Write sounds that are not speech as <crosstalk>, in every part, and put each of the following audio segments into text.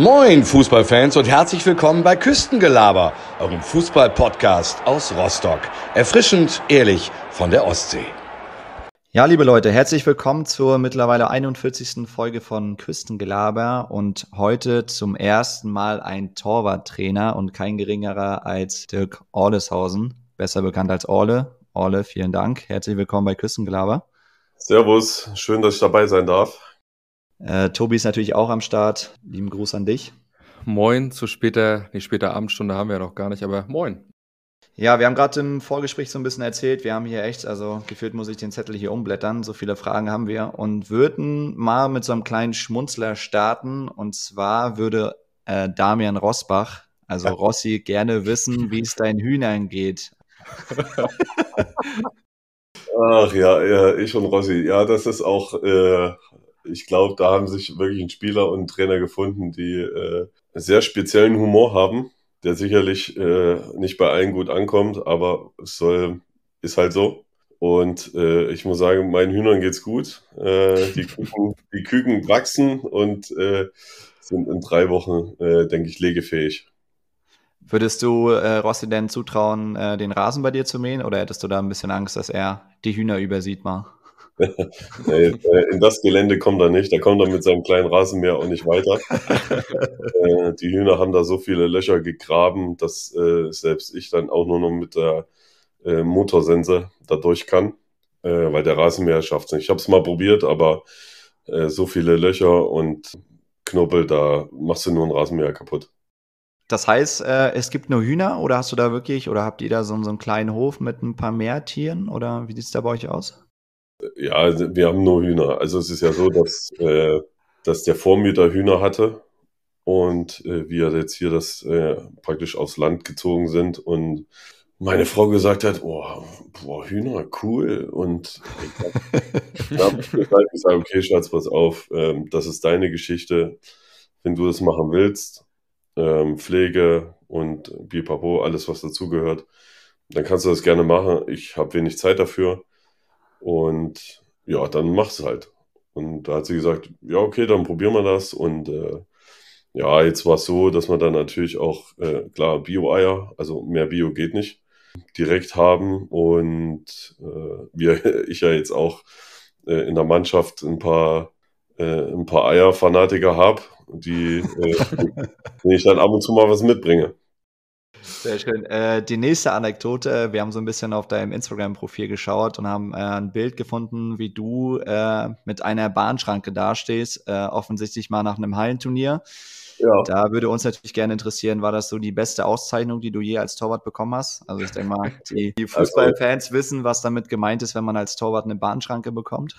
Moin Fußballfans und herzlich willkommen bei Küstengelaber, eurem Fußball-Podcast aus Rostock. Erfrischend, ehrlich von der Ostsee. Ja, liebe Leute, herzlich willkommen zur mittlerweile 41. Folge von Küstengelaber und heute zum ersten Mal ein Torwarttrainer und kein geringerer als Dirk Orleshausen, besser bekannt als Orle. Orle, vielen Dank. Herzlich willkommen bei Küstengelaber. Servus, schön, dass ich dabei sein darf. Äh, Tobi ist natürlich auch am Start. Lieben Gruß an dich. Moin, zu später, nicht später Abendstunde haben wir ja noch gar nicht, aber moin. Ja, wir haben gerade im Vorgespräch so ein bisschen erzählt, wir haben hier echt, also gefühlt muss ich den Zettel hier umblättern, so viele Fragen haben wir und würden mal mit so einem kleinen Schmunzler starten und zwar würde äh, Damian Rosbach, also <laughs> Rossi, gerne wissen, wie es deinen Hühnern geht. <laughs> Ach ja, ja, ich und Rossi, ja, das ist auch äh, ich glaube, da haben sich wirklich ein Spieler und ein Trainer gefunden, die äh, sehr speziellen Humor haben, der sicherlich äh, nicht bei allen gut ankommt, aber es soll, ist halt so. Und äh, ich muss sagen, meinen Hühnern geht's gut. Äh, die, <laughs> Küken, die Küken wachsen und äh, sind in drei Wochen, äh, denke ich, legefähig. Würdest du äh, Rossi denn zutrauen, äh, den Rasen bei dir zu mähen oder hättest du da ein bisschen Angst, dass er die Hühner übersieht mal? Nee, in das Gelände kommt er nicht. Da kommt er mit seinem kleinen Rasenmäher auch nicht weiter. <laughs> Äh, die Hühner haben da so viele Löcher gegraben, dass äh, selbst ich dann auch nur noch mit der äh, Motorsense da durch kann, weil der Rasenmäher schafft es nicht. Ich habe es mal probiert, aber so viele Löcher und Knubbel, da machst du nur einen Rasenmäher kaputt. Das heißt, es gibt nur Hühner oder hast du da wirklich, oder habt ihr da so, so einen kleinen Hof mit ein paar Meertieren oder wie sieht es da bei euch aus? Ja, also wir haben nur Hühner. Also es ist ja so, dass, äh, dass der Vormieter Hühner hatte und äh, wir jetzt hier das äh, praktisch aufs Land gezogen sind und meine Frau gesagt hat, oh, boah, Hühner, cool. Und ich habe <laughs> gesagt, ich sage, okay, Schatz, pass auf, ähm, das ist deine Geschichte. Wenn du das machen willst, ähm, Pflege und Bipapo, alles, was dazugehört, dann kannst du das gerne machen. Ich habe wenig Zeit dafür. Und ja, dann mach's halt. Und da hat sie gesagt, ja, okay, dann probieren wir das. Und äh, ja, jetzt war es so, dass wir dann natürlich auch, äh, klar, Bio-Eier, also mehr Bio geht nicht, direkt haben. Und äh, wir, <laughs> ich ja jetzt auch äh, in der Mannschaft ein paar, äh, ein paar Eier-Fanatiker habe, die, äh, <laughs> die ich dann ab und zu mal was mitbringe. Sehr schön. Äh, die nächste Anekdote, wir haben so ein bisschen auf deinem Instagram-Profil geschaut und haben äh, ein Bild gefunden, wie du äh, mit einer Bahnschranke dastehst, äh, offensichtlich mal nach einem Hallenturnier. Ja. Da würde uns natürlich gerne interessieren, war das so die beste Auszeichnung, die du je als Torwart bekommen hast? Also ich denke mal, die, <laughs> die also Fußballfans wissen, was damit gemeint ist, wenn man als Torwart eine Bahnschranke bekommt.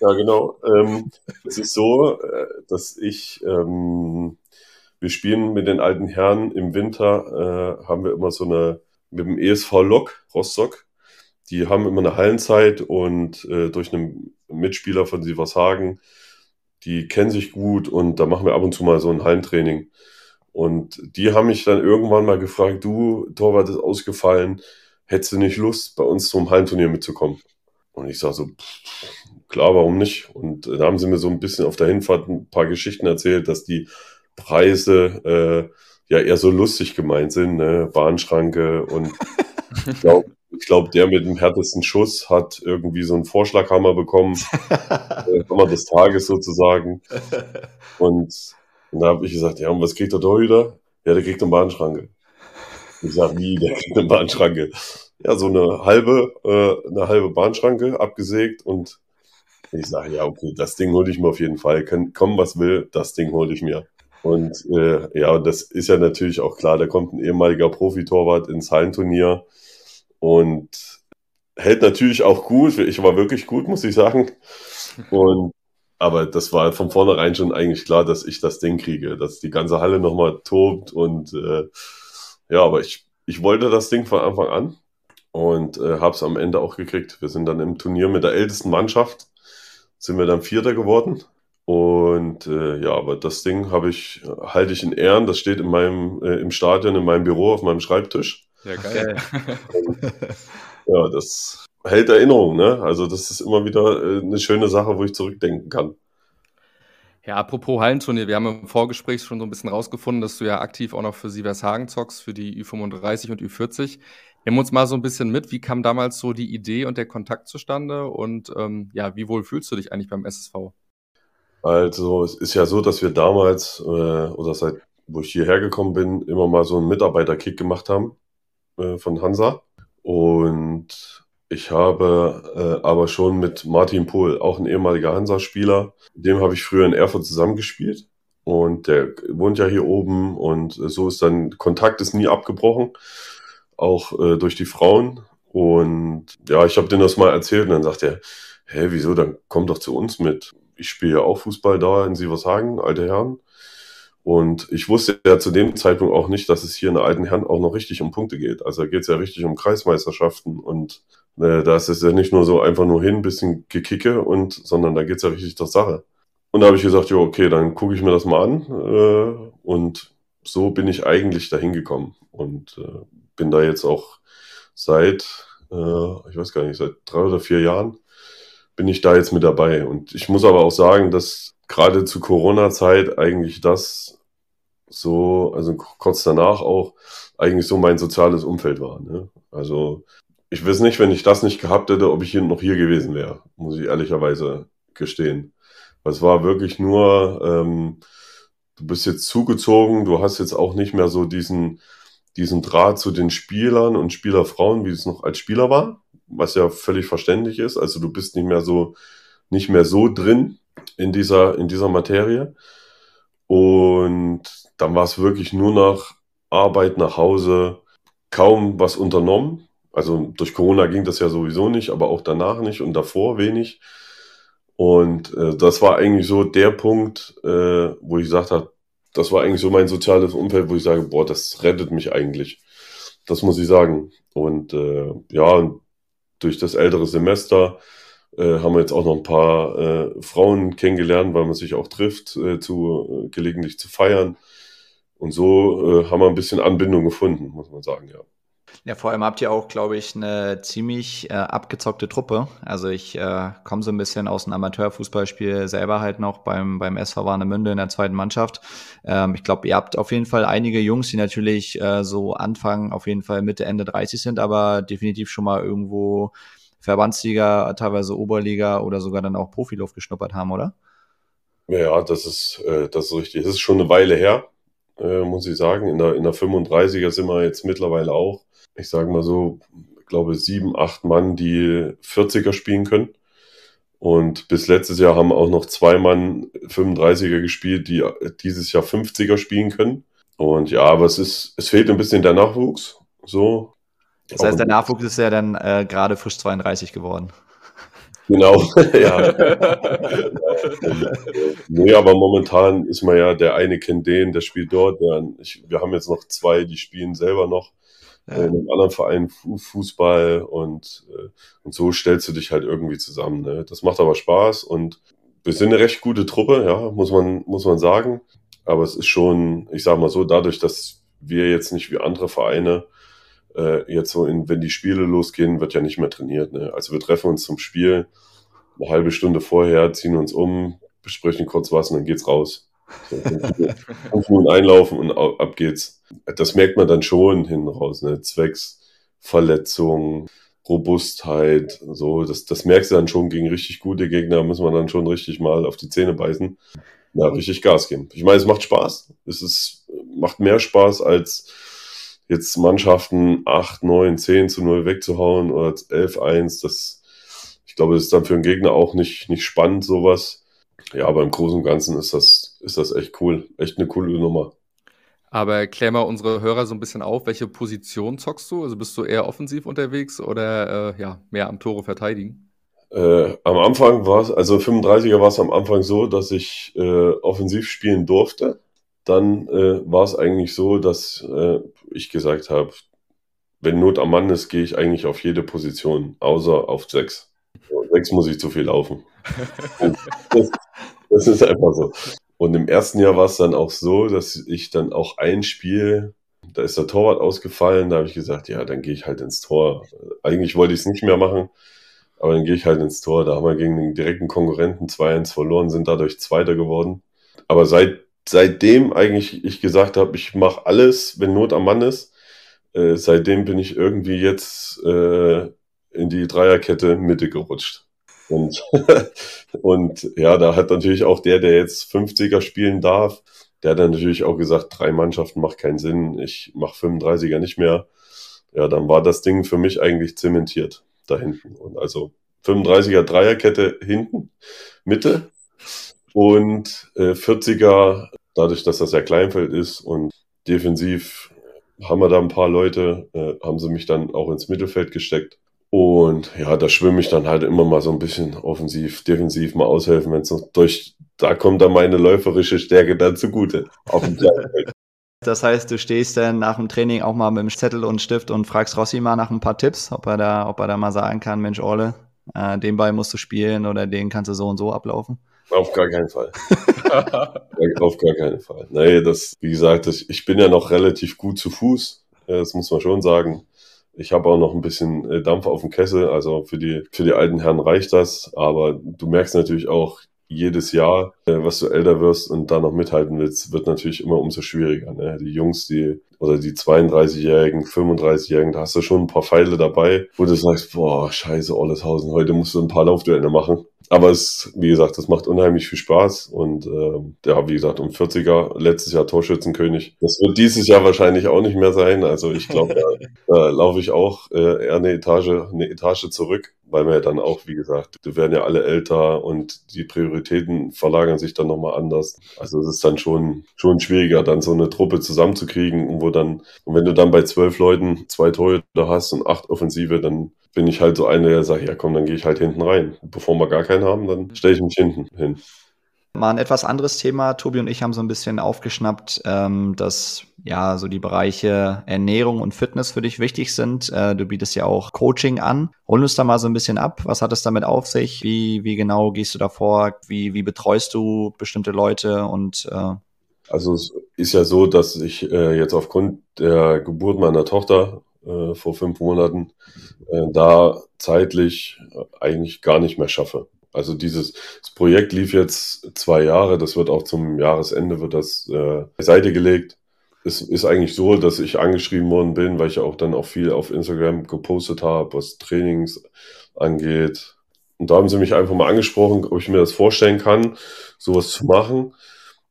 Ja, genau. Ähm, es ist so, äh, dass ich ähm, wir spielen mit den alten Herren im Winter, äh, haben wir immer so eine, mit dem ESV Lok, Rostock, die haben immer eine Hallenzeit und äh, durch einen Mitspieler von Sievershagen, die kennen sich gut und da machen wir ab und zu mal so ein Hallentraining. Und die haben mich dann irgendwann mal gefragt, du, Torwart ist ausgefallen, hättest du nicht Lust, bei uns zum Hallenturnier mitzukommen? Und ich sage so, klar, warum nicht? Und da haben sie mir so ein bisschen auf der Hinfahrt ein paar Geschichten erzählt, dass die Preise äh, ja eher so lustig gemeint sind, ne? Bahnschranke und <laughs> ich glaube, glaub, der mit dem härtesten Schuss hat irgendwie so einen Vorschlaghammer bekommen, <laughs> äh, Hammer des Tages sozusagen. Und, und da habe ich gesagt, ja, und was kriegt der Torhüter? Ja, der kriegt eine Bahnschranke. Ich sage, wie, der kriegt eine Bahnschranke? Ja, so eine halbe, äh, eine halbe Bahnschranke abgesägt und ich sage, ja, okay, das Ding hole ich mir auf jeden Fall. Kann, kommen, was will, das Ding hole ich mir. Und äh, ja, das ist ja natürlich auch klar, da kommt ein ehemaliger Profitorwart ins Hallenturnier und hält natürlich auch gut. Ich war wirklich gut, muss ich sagen. Und aber das war von vornherein schon eigentlich klar, dass ich das Ding kriege, dass die ganze Halle nochmal tobt und äh, ja, aber ich, ich wollte das Ding von Anfang an und äh, habe es am Ende auch gekriegt. Wir sind dann im Turnier mit der ältesten Mannschaft, sind wir dann Vierter geworden und äh, ja, aber das Ding habe ich, halte ich in Ehren. Das steht in meinem, äh, im Stadion, in meinem Büro, auf meinem Schreibtisch. Ja, geil. Und, <laughs> ja, das hält Erinnerung, ne? Also das ist immer wieder äh, eine schöne Sache, wo ich zurückdenken kann. Ja, apropos Hallenturnier, wir haben im Vorgespräch schon so ein bisschen rausgefunden, dass du ja aktiv auch noch für Sievershagen zockst, für die Ü35 und Ü40. Nimm uns mal so ein bisschen mit, wie kam damals so die Idee und der Kontakt zustande und ähm, ja, wie wohl fühlst du dich eigentlich beim SSV? Also es ist ja so, dass wir damals äh, oder seit wo ich hierher gekommen bin, immer mal so einen Mitarbeiterkick gemacht haben äh, von Hansa. Und ich habe äh, aber schon mit Martin Pohl, auch ein ehemaliger Hansa-Spieler, dem habe ich früher in Erfurt zusammengespielt. Und der wohnt ja hier oben und so ist dann, Kontakt ist nie abgebrochen, auch äh, durch die Frauen. Und ja, ich habe denen das mal erzählt und dann sagt er, hä, wieso, dann komm doch zu uns mit. Ich spiele ja auch Fußball da in Sievershagen, alte Herren. Und ich wusste ja zu dem Zeitpunkt auch nicht, dass es hier in alten Herren auch noch richtig um Punkte geht. Also da geht es ja richtig um Kreismeisterschaften und äh, da ist es ja nicht nur so einfach nur hin, bisschen gekicke und, sondern da geht es ja richtig zur Sache. Und da habe ich gesagt, ja, okay, dann gucke ich mir das mal an. Äh, und so bin ich eigentlich dahin gekommen und äh, bin da jetzt auch seit, äh, ich weiß gar nicht, seit drei oder vier Jahren bin ich da jetzt mit dabei. Und ich muss aber auch sagen, dass gerade zu Corona-Zeit eigentlich das so, also kurz danach auch, eigentlich so mein soziales Umfeld war. Ne? Also ich weiß nicht, wenn ich das nicht gehabt hätte, ob ich hier noch hier gewesen wäre, muss ich ehrlicherweise gestehen. Es war wirklich nur, ähm, du bist jetzt zugezogen, du hast jetzt auch nicht mehr so diesen, diesen Draht zu den Spielern und Spielerfrauen, wie es noch als Spieler war, was ja völlig verständlich ist. Also du bist nicht mehr so, nicht mehr so drin in dieser, in dieser Materie. Und dann war es wirklich nur noch Arbeit nach Hause, kaum was unternommen. Also durch Corona ging das ja sowieso nicht, aber auch danach nicht und davor wenig. Und äh, das war eigentlich so der Punkt, äh, wo ich gesagt habe, das war eigentlich so mein soziales Umfeld, wo ich sage, boah, das rettet mich eigentlich. Das muss ich sagen. Und äh, ja, durch das ältere Semester äh, haben wir jetzt auch noch ein paar äh, Frauen kennengelernt, weil man sich auch trifft, äh, zu, äh, gelegentlich zu feiern. Und so äh, haben wir ein bisschen Anbindung gefunden, muss man sagen, ja. Ja, vor allem habt ihr auch, glaube ich, eine ziemlich äh, abgezockte Truppe. Also ich äh, komme so ein bisschen aus dem Amateurfußballspiel selber halt noch beim, beim SV Warnemünde in der zweiten Mannschaft. Ähm, ich glaube, ihr habt auf jeden Fall einige Jungs, die natürlich äh, so Anfang, auf jeden Fall Mitte, Ende 30 sind, aber definitiv schon mal irgendwo Verbandsliga, teilweise Oberliga oder sogar dann auch Profiluft geschnuppert haben, oder? Ja, das ist, äh, das ist richtig. Das ist schon eine Weile her, äh, muss ich sagen. In der, in der 35er sind wir jetzt mittlerweile auch, ich sage mal so, ich glaube, sieben, acht Mann, die 40er spielen können. Und bis letztes Jahr haben auch noch zwei Mann 35er gespielt, die dieses Jahr 50er spielen können. Und ja, aber es ist, es fehlt ein bisschen der Nachwuchs. So, das heißt, der Nachwuchs ist ja dann äh, gerade frisch 32 geworden. <laughs> Genau, <laughs> ja. nee, aber momentan ist man ja, der eine kennt den, der spielt dort. Der, ich, wir haben jetzt noch zwei, die spielen selber noch ja. in einem anderen Verein Fußball und, äh, und so stellst du dich halt irgendwie zusammen. Ne? Das macht aber Spaß und wir sind eine recht gute Truppe, ja, muss man, muss man sagen. Aber es ist schon, ich sag mal so, dadurch, dass wir jetzt nicht wie andere Vereine äh, jetzt so, in, wenn die Spiele losgehen, wird ja nicht mehr trainiert. Ne? Also wir treffen uns zum Spiel eine halbe Stunde vorher, ziehen uns um, besprechen kurz was und dann geht's raus. So, fünf Minuten <laughs> einlaufen und ab geht's. Das merkt man dann schon hinten raus, ne? Zwecks Verletzung, Robustheit, so, das, das merkst du dann schon gegen richtig gute Gegner, muss man dann schon richtig mal auf die Zähne beißen. Ja, richtig Gas geben. Ich meine, es macht Spaß. Es ist, macht mehr Spaß als jetzt Mannschaften 8, 9, 10 zu 0 wegzuhauen oder 11, 1, das, ich glaube, das ist dann für einen Gegner auch nicht, nicht spannend, sowas. Ja, aber im Großen und Ganzen ist das, ist das echt cool. Echt eine coole Nummer. Aber klär mal unsere Hörer so ein bisschen auf, welche Position zockst du? Also bist du eher offensiv unterwegs oder äh, ja, mehr am Tore verteidigen? Äh, am Anfang war es, also 35er war es am Anfang so, dass ich äh, offensiv spielen durfte dann äh, war es eigentlich so, dass äh, ich gesagt habe, wenn Not am Mann ist, gehe ich eigentlich auf jede Position, außer auf sechs. Sechs muss ich zu viel laufen. <laughs> das, das, ist einfach so. Und im ersten Jahr war es dann auch so, dass ich dann auch ein Spiel, da ist der Torwart ausgefallen, da habe ich gesagt, ja, dann gehe ich halt ins Tor. Eigentlich wollte ich es nicht mehr machen, aber dann gehe ich halt ins Tor. Da haben wir gegen den direkten Konkurrenten 2-1 verloren, sind dadurch Zweiter geworden. aber seit, seitdem eigentlich ich gesagt habe, ich mache alles, wenn Not am Mann ist, äh, seitdem bin ich irgendwie jetzt äh, in die Dreierkette Mitte gerutscht. Und, <laughs> und ja, da hat natürlich auch der, der jetzt 50er spielen darf, der hat dann natürlich auch gesagt, drei Mannschaften macht keinen Sinn, ich mache 35er nicht mehr. Ja, dann war das Ding für mich eigentlich zementiert da hinten. Und also 35er Dreierkette hinten, Mitte und äh, 40er, dadurch, dass das ja Kleinfeld ist und defensiv haben wir da ein paar Leute, äh, haben sie mich dann auch ins Mittelfeld gesteckt. Und ja, da schwimme ich dann halt immer mal so ein bisschen offensiv, defensiv mal aushelfen, wenn es noch durch, da kommt dann meine läuferische Stärke dann zugute. Auf dem <laughs> das heißt, du stehst dann nach dem Training auch mal mit dem Zettel und Stift und fragst Rossi mal nach ein paar Tipps, ob er da, ob er da mal sagen kann, Mensch, Orle, äh, den Ball musst du spielen oder den kannst du so und so ablaufen. Auf gar keinen Fall. <laughs> Auf gar keinen Fall. Nee, das, wie gesagt, das, ich bin ja noch relativ gut zu Fuß. Das muss man schon sagen. Ich habe auch noch ein bisschen äh, Dampf auf dem Kessel, also für die, für die alten Herren reicht das. Aber du merkst natürlich auch jedes Jahr, äh, was du älter wirst und da noch mithalten willst, wird natürlich immer umso schwieriger. Ne? Die Jungs, die oder die 32-Jährigen, 35-Jährigen, da hast du schon ein paar Pfeile dabei, wo du sagst, boah, scheiße, Olleshausen, heute musst du ein paar Laufduelle machen. Aber es, wie gesagt, das macht unheimlich viel Spaß. Und äh, ja, wie gesagt, um 40er, letztes Jahr Torschützenkönig. Das wird dieses Jahr wahrscheinlich auch nicht mehr sein. Also ich glaube, <laughs> da, da laufe ich auch äh, eher eine Etage, eine Etage zurück, weil wir ja dann auch, wie gesagt, wir werden ja alle älter und die Prioritäten verlagern sich dann nochmal anders. Also es ist dann schon, schon schwieriger, dann so eine Truppe zusammenzukriegen, wo dann, und wenn du dann bei zwölf Leuten zwei Torhüter hast und acht Offensive, dann bin ich halt so einer, der sagt, ja komm, dann gehe ich halt hinten rein. Bevor wir gar keinen haben, dann stelle ich mich hinten hin. Mal ein etwas anderes Thema. Tobi und ich haben so ein bisschen aufgeschnappt, ähm, dass ja so die Bereiche Ernährung und Fitness für dich wichtig sind. Äh, du bietest ja auch Coaching an. Hol uns da mal so ein bisschen ab. Was hat es damit auf sich? Wie, wie genau gehst du da vor? Wie, wie betreust du bestimmte Leute und äh also es ist ja so, dass ich äh, jetzt aufgrund der Geburt meiner Tochter äh, vor fünf Monaten, äh, da zeitlich eigentlich gar nicht mehr schaffe. Also dieses Projekt lief jetzt zwei Jahre, das wird auch zum Jahresende wird das äh, Seite gelegt. Es ist eigentlich so, dass ich angeschrieben worden bin, weil ich auch dann auch viel auf Instagram gepostet habe, was Trainings angeht. Und da haben sie mich einfach mal angesprochen, ob ich mir das vorstellen kann, sowas zu machen.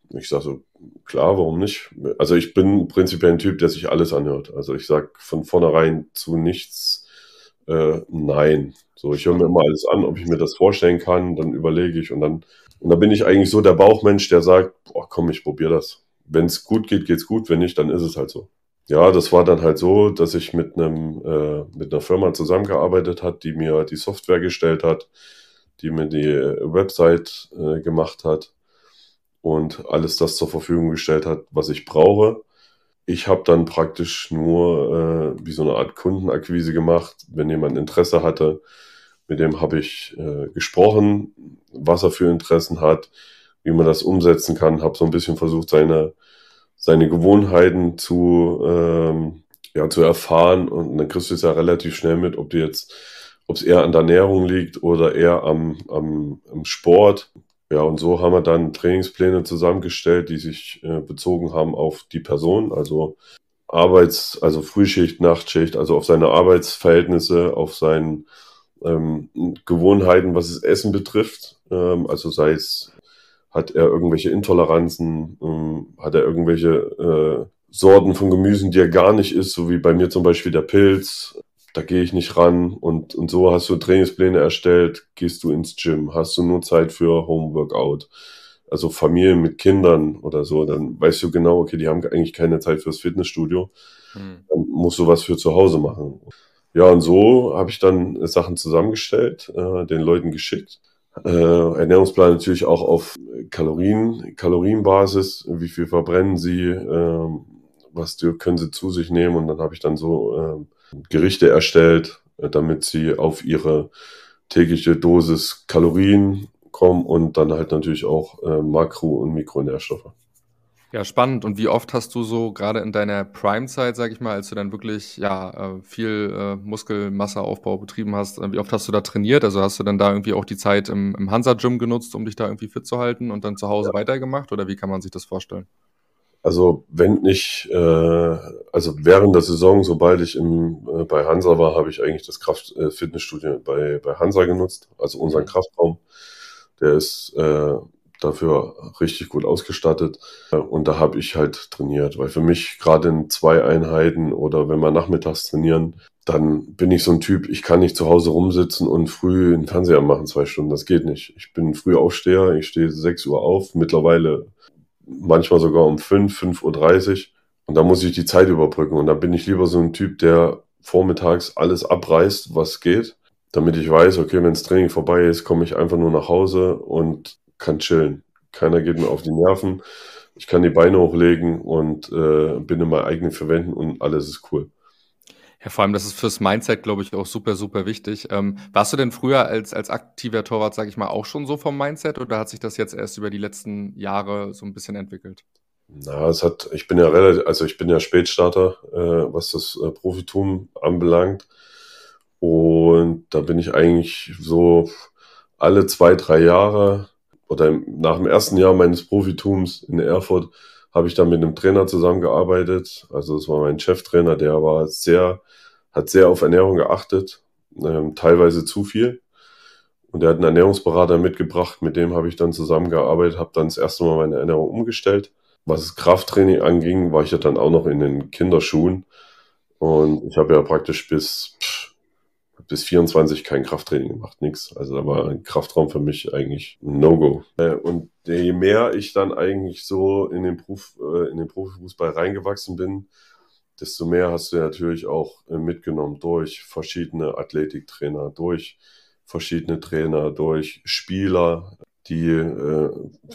Ich sage so, klar, warum nicht? Also ich bin prinzipiell ein Typ, der sich alles anhört. Also ich sage von vornherein zu nichts äh, nein. So, ich höre mir immer alles an, ob ich mir das vorstellen kann, dann überlege ich und dann, und da bin ich eigentlich so der Bauchmensch, der sagt, boah, komm, ich probiere das. Wenn es gut geht, geht's gut, wenn nicht, dann ist es halt so. Ja, das war dann halt so, dass ich mit einem äh, mit einer Firma zusammengearbeitet hat, die mir die Software gestellt hat, die mir die Website äh, gemacht hat und alles das zur Verfügung gestellt hat, was ich brauche. Ich habe dann praktisch nur äh, wie so eine Art Kundenakquise gemacht, wenn jemand Interesse hatte. Mit dem habe ich äh, gesprochen, was er für Interessen hat, wie man das umsetzen kann. Habe so ein bisschen versucht, seine, seine Gewohnheiten zu, ähm, ja, zu erfahren. Und dann kriegst du es ja relativ schnell mit, ob du jetzt, ob es eher an der Ernährung liegt oder eher am, am, am Sport. Ja, und so haben wir dann Trainingspläne zusammengestellt, die sich äh, bezogen haben auf die Person, also Arbeits-, also Frühschicht, Nachtschicht, also auf seine Arbeitsverhältnisse, auf seine ähm, Gewohnheiten, was das Essen betrifft. Ähm, also sei es, hat er irgendwelche Intoleranzen, ähm, hat er irgendwelche äh, Sorten von Gemüsen, die er gar nicht isst, so wie bei mir zum Beispiel der Pilz, da gehe ich nicht ran. Und, und so hast du Trainingspläne erstellt, gehst du ins Gym, hast du nur Zeit für Homeworkout, also Familien mit Kindern oder so, dann weißt du genau, okay, die haben eigentlich keine Zeit fürs Fitnessstudio, hm. dann musst du was für zu Hause machen. Ja, und so habe ich dann Sachen zusammengestellt, äh, den Leuten geschickt. Äh, Ernährungsplan natürlich auch auf Kalorien, Kalorienbasis, wie viel verbrennen sie, äh, was können sie zu sich nehmen? Und dann habe ich dann so äh, Gerichte erstellt, äh, damit sie auf ihre tägliche Dosis Kalorien kommen und dann halt natürlich auch äh, Makro- und Mikronährstoffe. Ja, spannend. Und wie oft hast du so gerade in deiner Prime-Zeit, sag ich mal, als du dann wirklich ja äh, viel äh, Muskelmasseaufbau betrieben hast, äh, wie oft hast du da trainiert? Also hast du dann da irgendwie auch die Zeit im, im Hansa-Gym genutzt, um dich da irgendwie fit zu halten und dann zu Hause ja. weitergemacht? Oder wie kann man sich das vorstellen? Also wenn nicht, äh, also während der Saison, sobald ich im, äh, bei Hansa war, habe ich eigentlich das Kraft-Fitnessstudio äh, bei, bei Hansa genutzt, also unseren mhm. Kraftraum. Der ist äh, dafür richtig gut ausgestattet. Und da habe ich halt trainiert, weil für mich gerade in zwei Einheiten oder wenn wir nachmittags trainieren, dann bin ich so ein Typ, ich kann nicht zu Hause rumsitzen und früh den Fernseher machen, zwei Stunden. Das geht nicht. Ich bin früh Aufsteher, ich stehe 6 Uhr auf, mittlerweile manchmal sogar um 5, 5.30 Uhr. Und da muss ich die Zeit überbrücken. Und da bin ich lieber so ein Typ, der vormittags alles abreißt, was geht, damit ich weiß, okay, wenn das Training vorbei ist, komme ich einfach nur nach Hause und kann chillen. Keiner geht mir auf die Nerven. Ich kann die Beine hochlegen und äh, bin in meinen eigenen Verwenden und alles ist cool. Ja, vor allem, das ist fürs Mindset, glaube ich, auch super, super wichtig. Ähm, warst du denn früher als, als aktiver Torwart, sage ich mal, auch schon so vom Mindset oder hat sich das jetzt erst über die letzten Jahre so ein bisschen entwickelt? Na, es hat, ich bin ja relativ, also ich bin ja Spätstarter, äh, was das äh, Profitum anbelangt. Und da bin ich eigentlich so alle zwei, drei Jahre oder nach dem ersten Jahr meines Profitums in Erfurt habe ich dann mit einem Trainer zusammengearbeitet. Also es war mein Cheftrainer, der war sehr, hat sehr auf Ernährung geachtet, ähm, teilweise zu viel. Und er hat einen Ernährungsberater mitgebracht, mit dem habe ich dann zusammengearbeitet, habe dann das erste Mal meine Ernährung umgestellt. Was das Krafttraining anging, war ich ja dann auch noch in den Kinderschuhen. Und ich habe ja praktisch bis bis 24 kein Krafttraining gemacht, nichts. Also da war ein Kraftraum für mich eigentlich ein No-Go. Äh, je mehr ich dann eigentlich so in den, Prof, äh, in den Profifußball reingewachsen bin, desto mehr hast du natürlich auch äh, mitgenommen durch verschiedene Athletiktrainer, durch verschiedene Trainer, durch Spieler, die äh,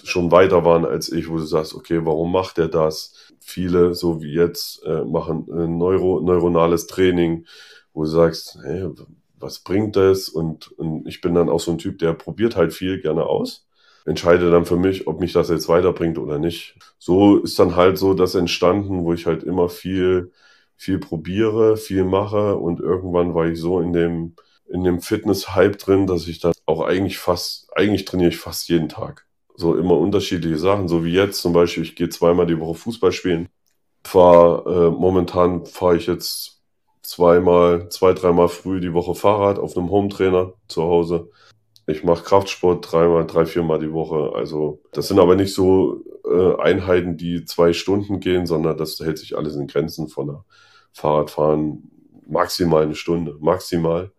schon weiter waren als ich, wo du sagst, okay, warum macht er das? Viele, so wie jetzt, äh, machen äh, Neuro, neuronales Training, wo du sagst, hey, was bringt das? Und, und ich bin dann auch so ein Typ, der probiert halt viel gerne aus. Entscheide dann für mich, ob mich das jetzt weiterbringt oder nicht. So ist dann halt so das entstanden, wo ich halt immer viel, viel probiere, viel mache und irgendwann war ich so in dem, in dem Fitness-Hype drin, dass ich dann auch eigentlich fast, eigentlich trainiere ich fast jeden Tag. So immer unterschiedliche Sachen, so wie jetzt zum Beispiel, ich gehe zweimal die Woche Fußball spielen. Fahr, äh, momentan fahre ich jetzt zweimal, zwei, dreimal früh die Woche Fahrrad auf einem Hometrainer zu Hause. Ich mache Kraftsport dreimal, drei, viermal die Woche. Also das sind aber nicht so äh, Einheiten, die zwei Stunden gehen, sondern das hält sich alles in Grenzen von der Fahrradfahren maximal eine Stunde, maximal.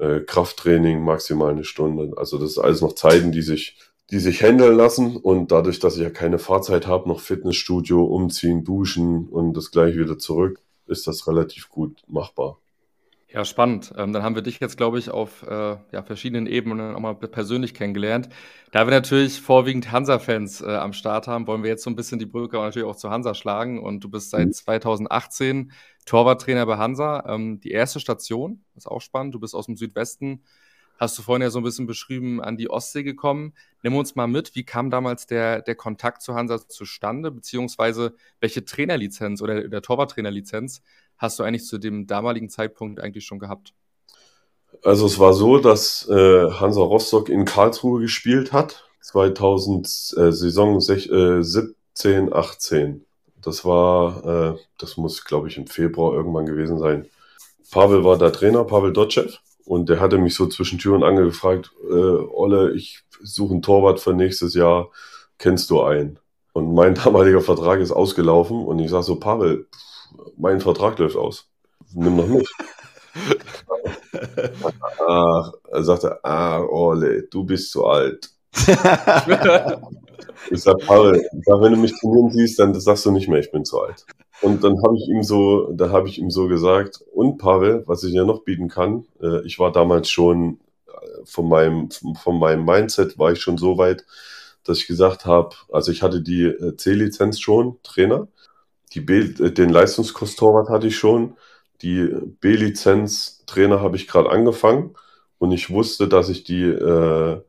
Äh, Krafttraining maximal eine Stunde. Also das ist alles noch Zeiten, die sich die sich handeln lassen und dadurch, dass ich ja keine Fahrzeit habe, noch Fitnessstudio, umziehen, duschen und das gleich wieder zurück, ist das relativ gut machbar. Ja, spannend. Ähm, dann haben wir dich jetzt, glaube ich, auf äh, ja, verschiedenen Ebenen auch mal persönlich kennengelernt. Da wir natürlich vorwiegend Hansa-Fans äh, am Start haben, wollen wir jetzt so ein bisschen die Brücke natürlich auch zu Hansa schlagen. Und du bist seit 2018 mhm. Torwarttrainer bei Hansa. Ähm, die erste Station, ist auch spannend. Du bist aus dem Südwesten hast du vorhin ja so ein bisschen beschrieben, an die Ostsee gekommen. Nimm uns mal mit, wie kam damals der, der Kontakt zu Hansa zustande, beziehungsweise welche Trainerlizenz oder der Torwarttrainerlizenz hast du eigentlich zu dem damaligen Zeitpunkt eigentlich schon gehabt? Also es war so, dass äh, Hansa Rostock in Karlsruhe gespielt hat, 2000 äh, Saison 6, äh, 17, 18. Das war, äh, das muss glaube ich im Februar irgendwann gewesen sein. Pavel war der Trainer, Pavel Dotschew. Und der hatte mich so zwischen Tür und Angel gefragt, äh, Olle, ich suche einen Torwart für nächstes Jahr, kennst du einen? Und mein <laughs> damaliger Vertrag ist ausgelaufen und ich sag so, Pavel, mein Vertrag läuft aus. Nimm noch mich. <laughs> ah, er sagte, ah, Olle, du bist zu alt. <laughs> ich sag, Pavel, sag, wenn du mich trainieren siehst, dann sagst du nicht mehr, ich bin zu alt. Und dann habe ich ihm so, da habe ich ihm so gesagt, und Pavel, was ich dir noch bieten kann, äh, ich war damals schon äh, von meinem, von meinem Mindset war ich schon so weit, dass ich gesagt habe, also ich hatte die äh, C-Lizenz schon, Trainer, die B, äh, den Leistungskurs-Torwart hatte ich schon, die B-Lizenz Trainer habe ich gerade angefangen und ich wusste, dass ich die, äh,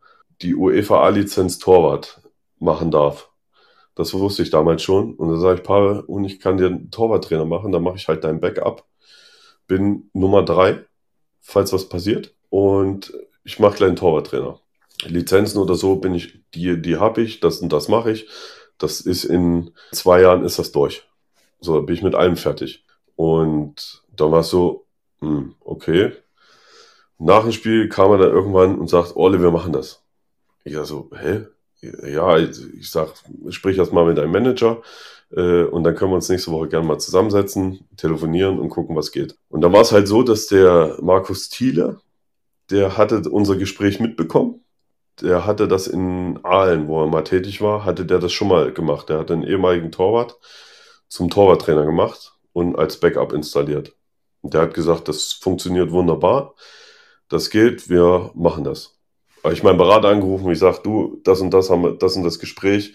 die UEFA A-Lizenz Torwart machen darf. Das wusste ich damals schon. Und dann sage ich, Paul, und ich kann dir einen Torwarttrainer machen, dann mache ich halt dein Backup. Bin Nummer drei, falls was passiert. Und ich mache gleich einen Torwarttrainer. Lizenzen oder so bin ich, die, die habe ich, das und das mache ich. Das ist in zwei Jahren ist das durch. So, bin ich mit allem fertig. Und dann war es so, hm, okay. Nach dem Spiel kam er dann irgendwann und sagt, Orle, wir machen das. Ich sag so, hä? Ja, ich sag, sprich erst mal mit deinem Manager äh, und dann können wir uns nächste Woche gerne mal zusammensetzen, telefonieren und gucken, was geht. Und dann war es halt so, dass der Markus Thiele, der hatte unser Gespräch mitbekommen. Der hatte das in Aalen, wo er mal tätig war, hatte der das schon mal gemacht. Der hat einen ehemaligen Torwart zum Torwarttrainer gemacht und als Backup installiert. Und der hat gesagt, das funktioniert wunderbar. Das geht, wir machen das. Habe ich meinen Berater angerufen ich sage, du, das und das haben wir, das und das Gespräch.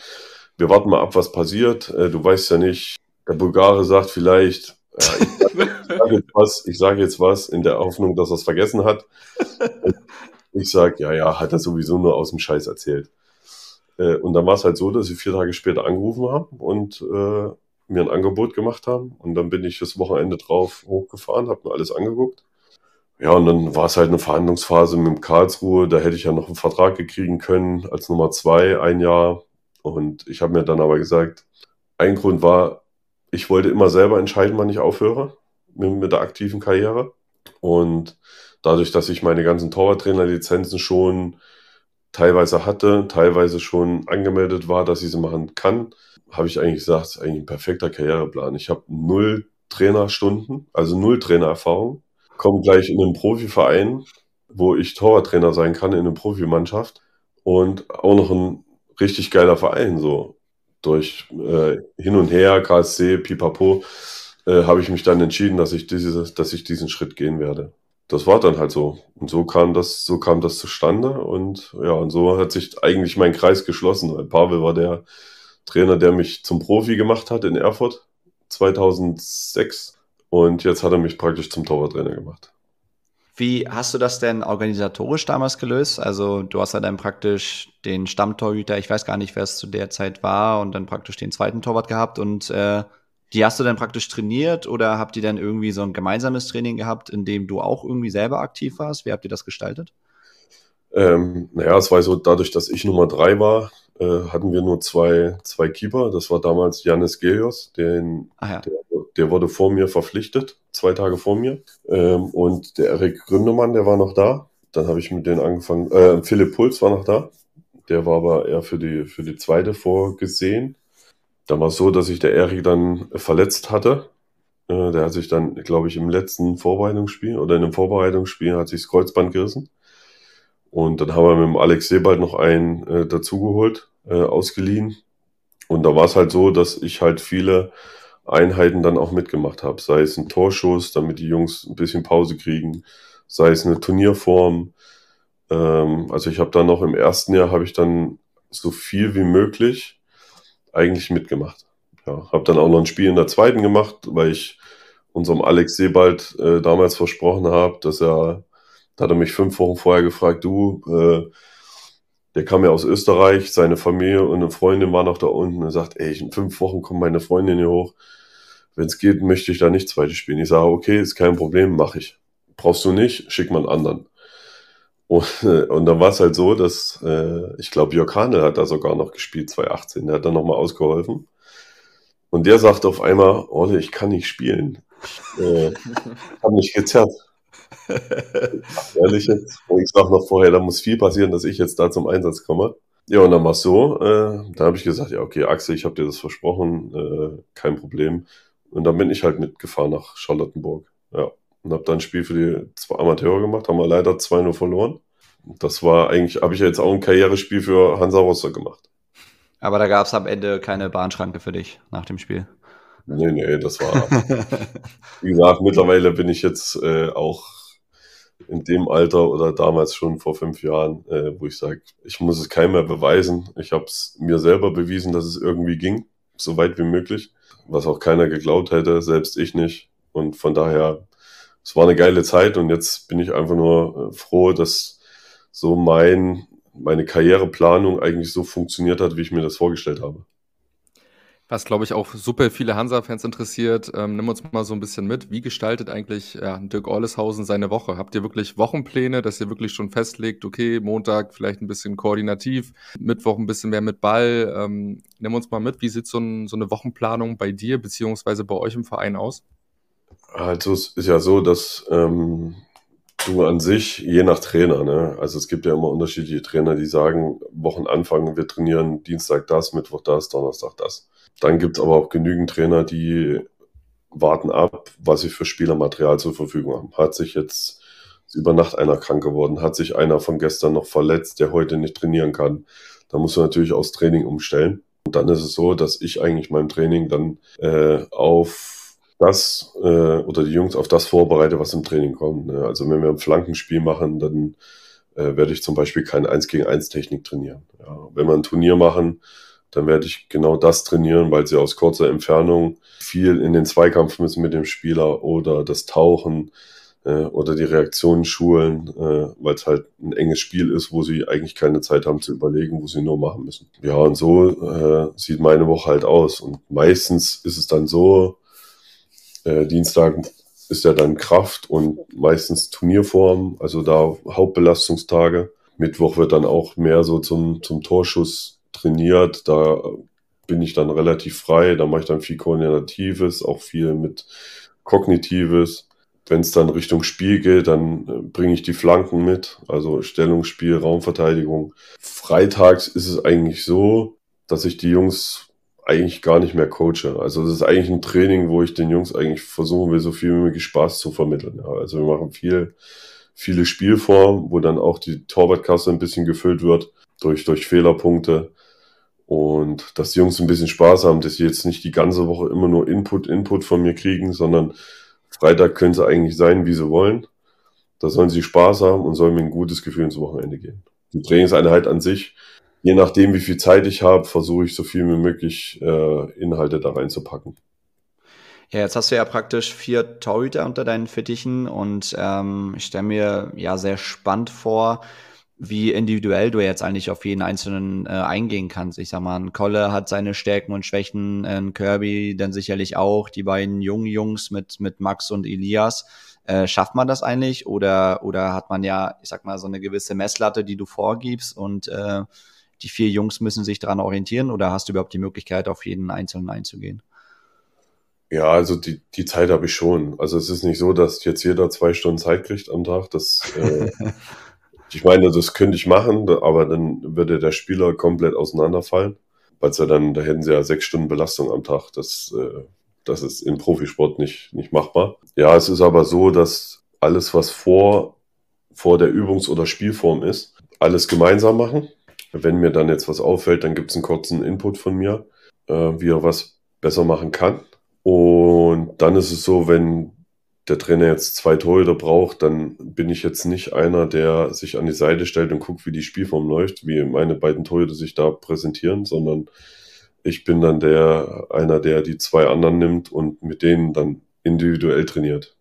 Wir warten mal ab, was passiert. Äh, du weißt ja nicht, der Bulgare sagt vielleicht, ja, ich <laughs> sage sag jetzt was, ich sage jetzt was in der Hoffnung, dass er es vergessen hat. <laughs> ich sage, ja, ja, hat er sowieso nur aus dem Scheiß erzählt. Äh, und dann war es halt so, dass sie vier Tage später angerufen haben und äh, mir ein Angebot gemacht haben. Und dann bin ich das Wochenende drauf hochgefahren, habe mir alles angeguckt. Ja, und dann war es halt eine Verhandlungsphase mit dem Karlsruhe. Da hätte ich ja noch einen Vertrag gekriegen können als Nummer zwei, ein Jahr. Und ich habe mir dann aber gesagt, ein Grund war, ich wollte immer selber entscheiden, wann ich aufhöre mit, der aktiven Karriere. Und dadurch, dass ich meine ganzen Torwarttrainerlizenzen schon teilweise hatte, teilweise schon angemeldet war, dass ich sie machen kann, habe ich eigentlich gesagt, ist eigentlich ein perfekter Karriereplan. Ich habe null Trainerstunden, also null Trainererfahrung, komme gleich in einen Profiverein, wo ich Torwarttrainer sein kann in einer Profimannschaft und auch noch ein richtig geiler Verein, so durch äh, hin und her, KSC, Pipapo, äh, habe ich mich dann entschieden, dass ich diese, dass ich diesen Schritt gehen werde. Das war dann halt so. Und so kam das, so kam das zustande. Und ja, und so hat sich eigentlich mein Kreis geschlossen. Weil Pavel war der Trainer, der mich zum Profi gemacht hat in Erfurt 2006. Und jetzt hat er mich praktisch zum Torwarttrainer gemacht. Wie hast du das denn organisatorisch damals gelöst? Also du hast ja dann praktisch den Stammtorhüter, ich weiß gar nicht, wer es zu der Zeit war, und dann praktisch den zweiten Torwart gehabt und äh, die hast du dann praktisch trainiert oder habt ihr dann irgendwie so ein gemeinsames Training gehabt, in dem du auch irgendwie selber aktiv warst? Wie habt ihr das gestaltet? Ähm, naja, es war so, dadurch, dass ich Nummer drei war, äh, hatten wir nur zwei, zwei Keeper. Das war damals Janis Gelios, den, ja. der, der, wurde vor mir verpflichtet, zwei Tage vor mir. Ähm, und der Erik Gründemann, der war noch da. Dann habe ich mit denen angefangen. Äh, Philipp Puls war noch da. Der war aber eher für die, für die zweite vorgesehen. Dann war es so, dass sich der Erik dann verletzt hatte. Äh, der hat sich dann, glaube ich, im letzten Vorbereitungsspiel oder in einem Vorbereitungsspiel hat sich das Kreuzband gerissen. Und dann haben wir mit dem Alex Sebald noch einen äh, dazugeholt, äh, ausgeliehen. Und da war es halt so, dass ich halt viele Einheiten dann auch mitgemacht habe. Sei es ein Torschuss, damit die Jungs ein bisschen Pause kriegen, sei es eine Turnierform. Ähm, also ich habe dann noch im ersten Jahr habe ich dann so viel wie möglich eigentlich mitgemacht. Ja, habe dann auch noch ein Spiel in der zweiten gemacht, weil ich unserem Alex Sebald äh, damals versprochen habe, dass er, da hat er mich fünf Wochen vorher gefragt, du, äh, der kam ja aus Österreich, seine Familie und eine Freundin war noch da unten. Er sagt, ey, in fünf Wochen kommt meine Freundin hier hoch. Wenn es geht, möchte ich da nicht zweite spielen. Ich sage, okay, ist kein Problem, mache ich. Brauchst du nicht, schick mal einen anderen. Und, und dann war es halt so, dass äh, ich glaube, Jörg Hanel hat da sogar noch gespielt, 2018. Der hat dann nochmal ausgeholfen. Und der sagt auf einmal, Olle, ich kann nicht spielen. Ich äh, habe mich gezerrt. <laughs> Ehrlich jetzt. Und ich sage noch vorher, da muss viel passieren, dass ich jetzt da zum Einsatz komme. Ja, und dann war es so, äh, da habe ich gesagt, ja, okay, Axel, ich habe dir das versprochen, äh, kein Problem. Und dann bin ich halt mitgefahren nach Charlottenburg. Ja und habe dann ein Spiel für die zwei Amateure gemacht, haben wir leider 2-0 verloren. Das war eigentlich, habe ich ja jetzt auch ein Karrierespiel für Hansa Rostock gemacht. Aber da gab es am Ende keine Bahnschranke für dich nach dem Spiel. Nee, nee, das war, wie gesagt, mittlerweile bin ich jetzt äh, auch in dem Alter oder damals schon vor fünf Jahren, äh, wo ich sage, ich muss es keinem mehr beweisen. Ich habe es mir selber bewiesen, dass es irgendwie ging, so weit wie möglich, was auch keiner geglaubt hätte, selbst ich nicht. Und von daher es war eine geile Zeit und jetzt bin ich einfach nur äh, froh, dass so mein, meine Karriereplanung eigentlich so funktioniert hat, wie ich mir das vorgestellt habe. Was, glaube ich, auch super viele Hansa-Fans interessiert. Ähm, nimm uns mal so ein bisschen mit. Wie gestaltet eigentlich ja, Dirk Orleshausen seine Woche? Habt ihr wirklich Wochenpläne, dass ihr wirklich schon festlegt, okay, Montag vielleicht ein bisschen koordinativ, Mittwoch ein bisschen mehr mit Ball? Ähm, nimm uns mal mit. Wie sieht so, ein, so eine Wochenplanung bei dir beziehungsweise bei euch im Verein aus? Also es ist ja so, dass ähm, du an sich, je nach Trainer, ne? also es gibt ja immer unterschiedliche Trainer, die sagen, Wochenanfang, wir trainieren Dienstag das, Mittwoch das, Donnerstag das. Dann gibt es aber auch genügend Trainer, die warten ab, was sie für Spielermaterial zur Verfügung haben. Hat sich jetzt über Nacht einer krank geworden, hat sich einer von gestern noch verletzt, der heute nicht trainieren kann. Da musst du natürlich aufs Training umstellen. Und dann ist es so, dass ich eigentlich mein Training dann äh, auf das äh, oder die Jungs auf das vorbereite, was im Training kommt. Ne? Also wenn wir ein Flankenspiel machen, dann äh, werde ich zum Beispiel kein 1 gegen 1 Technik trainieren. Ja, wenn wir ein Turnier machen, dann werde ich genau das trainieren, weil sie aus kurzer Entfernung viel in den Zweikampf müssen mit dem Spieler oder das Tauchen äh, oder die Reaktionen schulen, äh, weil es halt ein enges Spiel ist, wo sie eigentlich keine Zeit haben zu überlegen, wo sie nur machen müssen. Ja, und so äh, sieht meine Woche halt aus. Und meistens ist es dann so, äh, Dienstag ist ja dann Kraft und meistens Turnierform, also da Hauptbelastungstage. Mittwoch wird dann auch mehr so zum, zum Torschuss trainiert. Da bin ich dann relativ frei. Da mache ich dann viel Koordinatives, auch viel mit Kognitives. Wenn es dann Richtung Spiel geht, dann äh, bringe ich die Flanken mit, also Stellungsspiel, Raumverteidigung. Freitags ist es eigentlich so, dass ich die Jungs eigentlich gar nicht mehr coache. Also das ist eigentlich ein Training, wo ich den Jungs eigentlich versuchen will, so viel wie möglich Spaß zu vermitteln. Ja, also wir machen viel, viele Spielformen, wo dann auch die Torwartkasse ein bisschen gefüllt wird durch, durch Fehlerpunkte. Und dass die Jungs ein bisschen Spaß haben, dass sie jetzt nicht die ganze Woche immer nur Input, Input von mir kriegen, sondern Freitag können sie eigentlich sein, wie sie wollen. Da sollen sie Spaß haben und sollen mir ein gutes Gefühl ins Wochenende gehen. Die Trainingseinheit an sich, je nachdem, wie viel Zeit ich habe, versuche ich so viel wie möglich äh, Inhalte da reinzupacken. Ja, jetzt hast du ja praktisch vier Torhüter unter deinen Fittichen und ähm, ich stelle mir ja sehr spannend vor, wie individuell du jetzt eigentlich auf jeden einzelnen äh, eingehen kannst. Ich sag mal, ein Kolle hat seine Stärken und Schwächen, ein Kirby dann sicherlich auch, die beiden jungen Jungs mit, mit Max und Elias. Äh, schafft man das eigentlich oder, oder hat man ja, ich sag mal, so eine gewisse Messlatte, die du vorgibst und äh, die vier Jungs müssen sich daran orientieren oder hast du überhaupt die Möglichkeit, auf jeden Einzelnen einzugehen? Ja, also die, die Zeit habe ich schon. Also es ist nicht so, dass jetzt jeder zwei Stunden Zeit kriegt am Tag. Das äh, <laughs> Ich meine, das könnte ich machen, aber dann würde der Spieler komplett auseinanderfallen. Weil ja dann, da hätten sie ja sechs Stunden Belastung am Tag. Das, äh, das ist im Profisport nicht, nicht machbar. Ja, es ist aber so, dass alles, was vor, vor der Übungs- oder Spielform ist, alles gemeinsam machen. Wenn mir dann jetzt was auffällt, dann gibt es einen kurzen Input von mir, äh, wie er was besser machen kann. Und dann ist es so, wenn der Trainer jetzt zwei Torhüter braucht, dann bin ich jetzt nicht einer, der sich an die Seite stellt und guckt, wie die Spielform läuft, wie meine beiden Torhüter sich da präsentieren, sondern ich bin dann der, einer, der die zwei anderen nimmt und mit denen dann individuell trainiert.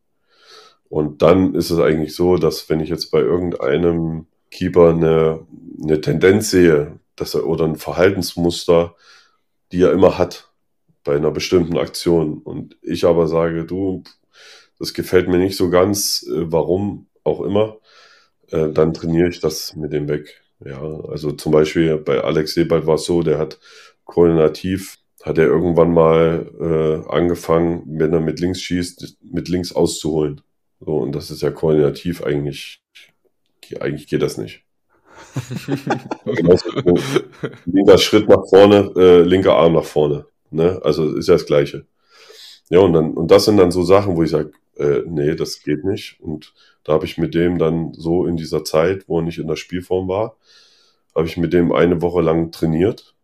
Und dann ist es eigentlich so, dass wenn ich jetzt bei irgendeinem Keeper eine, eine Tendenz sehe, dass er oder ein Verhaltensmuster, die er immer hat bei einer bestimmten Aktion und ich aber sage, du, das gefällt mir nicht so ganz, äh, warum auch immer, äh, dann trainiere ich das mit dem weg. Ja, also zum Beispiel bei Alex Sebald war es so, der hat koordinativ, hat er irgendwann mal äh, angefangen, wenn er mit links schießt, mit links auszuholen. So, und das ist ja koordinativ eigentlich, eigentlich geht das nicht. <laughs> linker Schritt nach vorne, äh, linker Arm nach vorne. Ne? Also ist ja das Gleiche. Ja, und dann, und das sind dann so Sachen, wo ich sage, äh, nee, das geht nicht. Und da habe ich mit dem dann so in dieser Zeit, wo er nicht in der Spielform war, habe ich mit dem eine Woche lang trainiert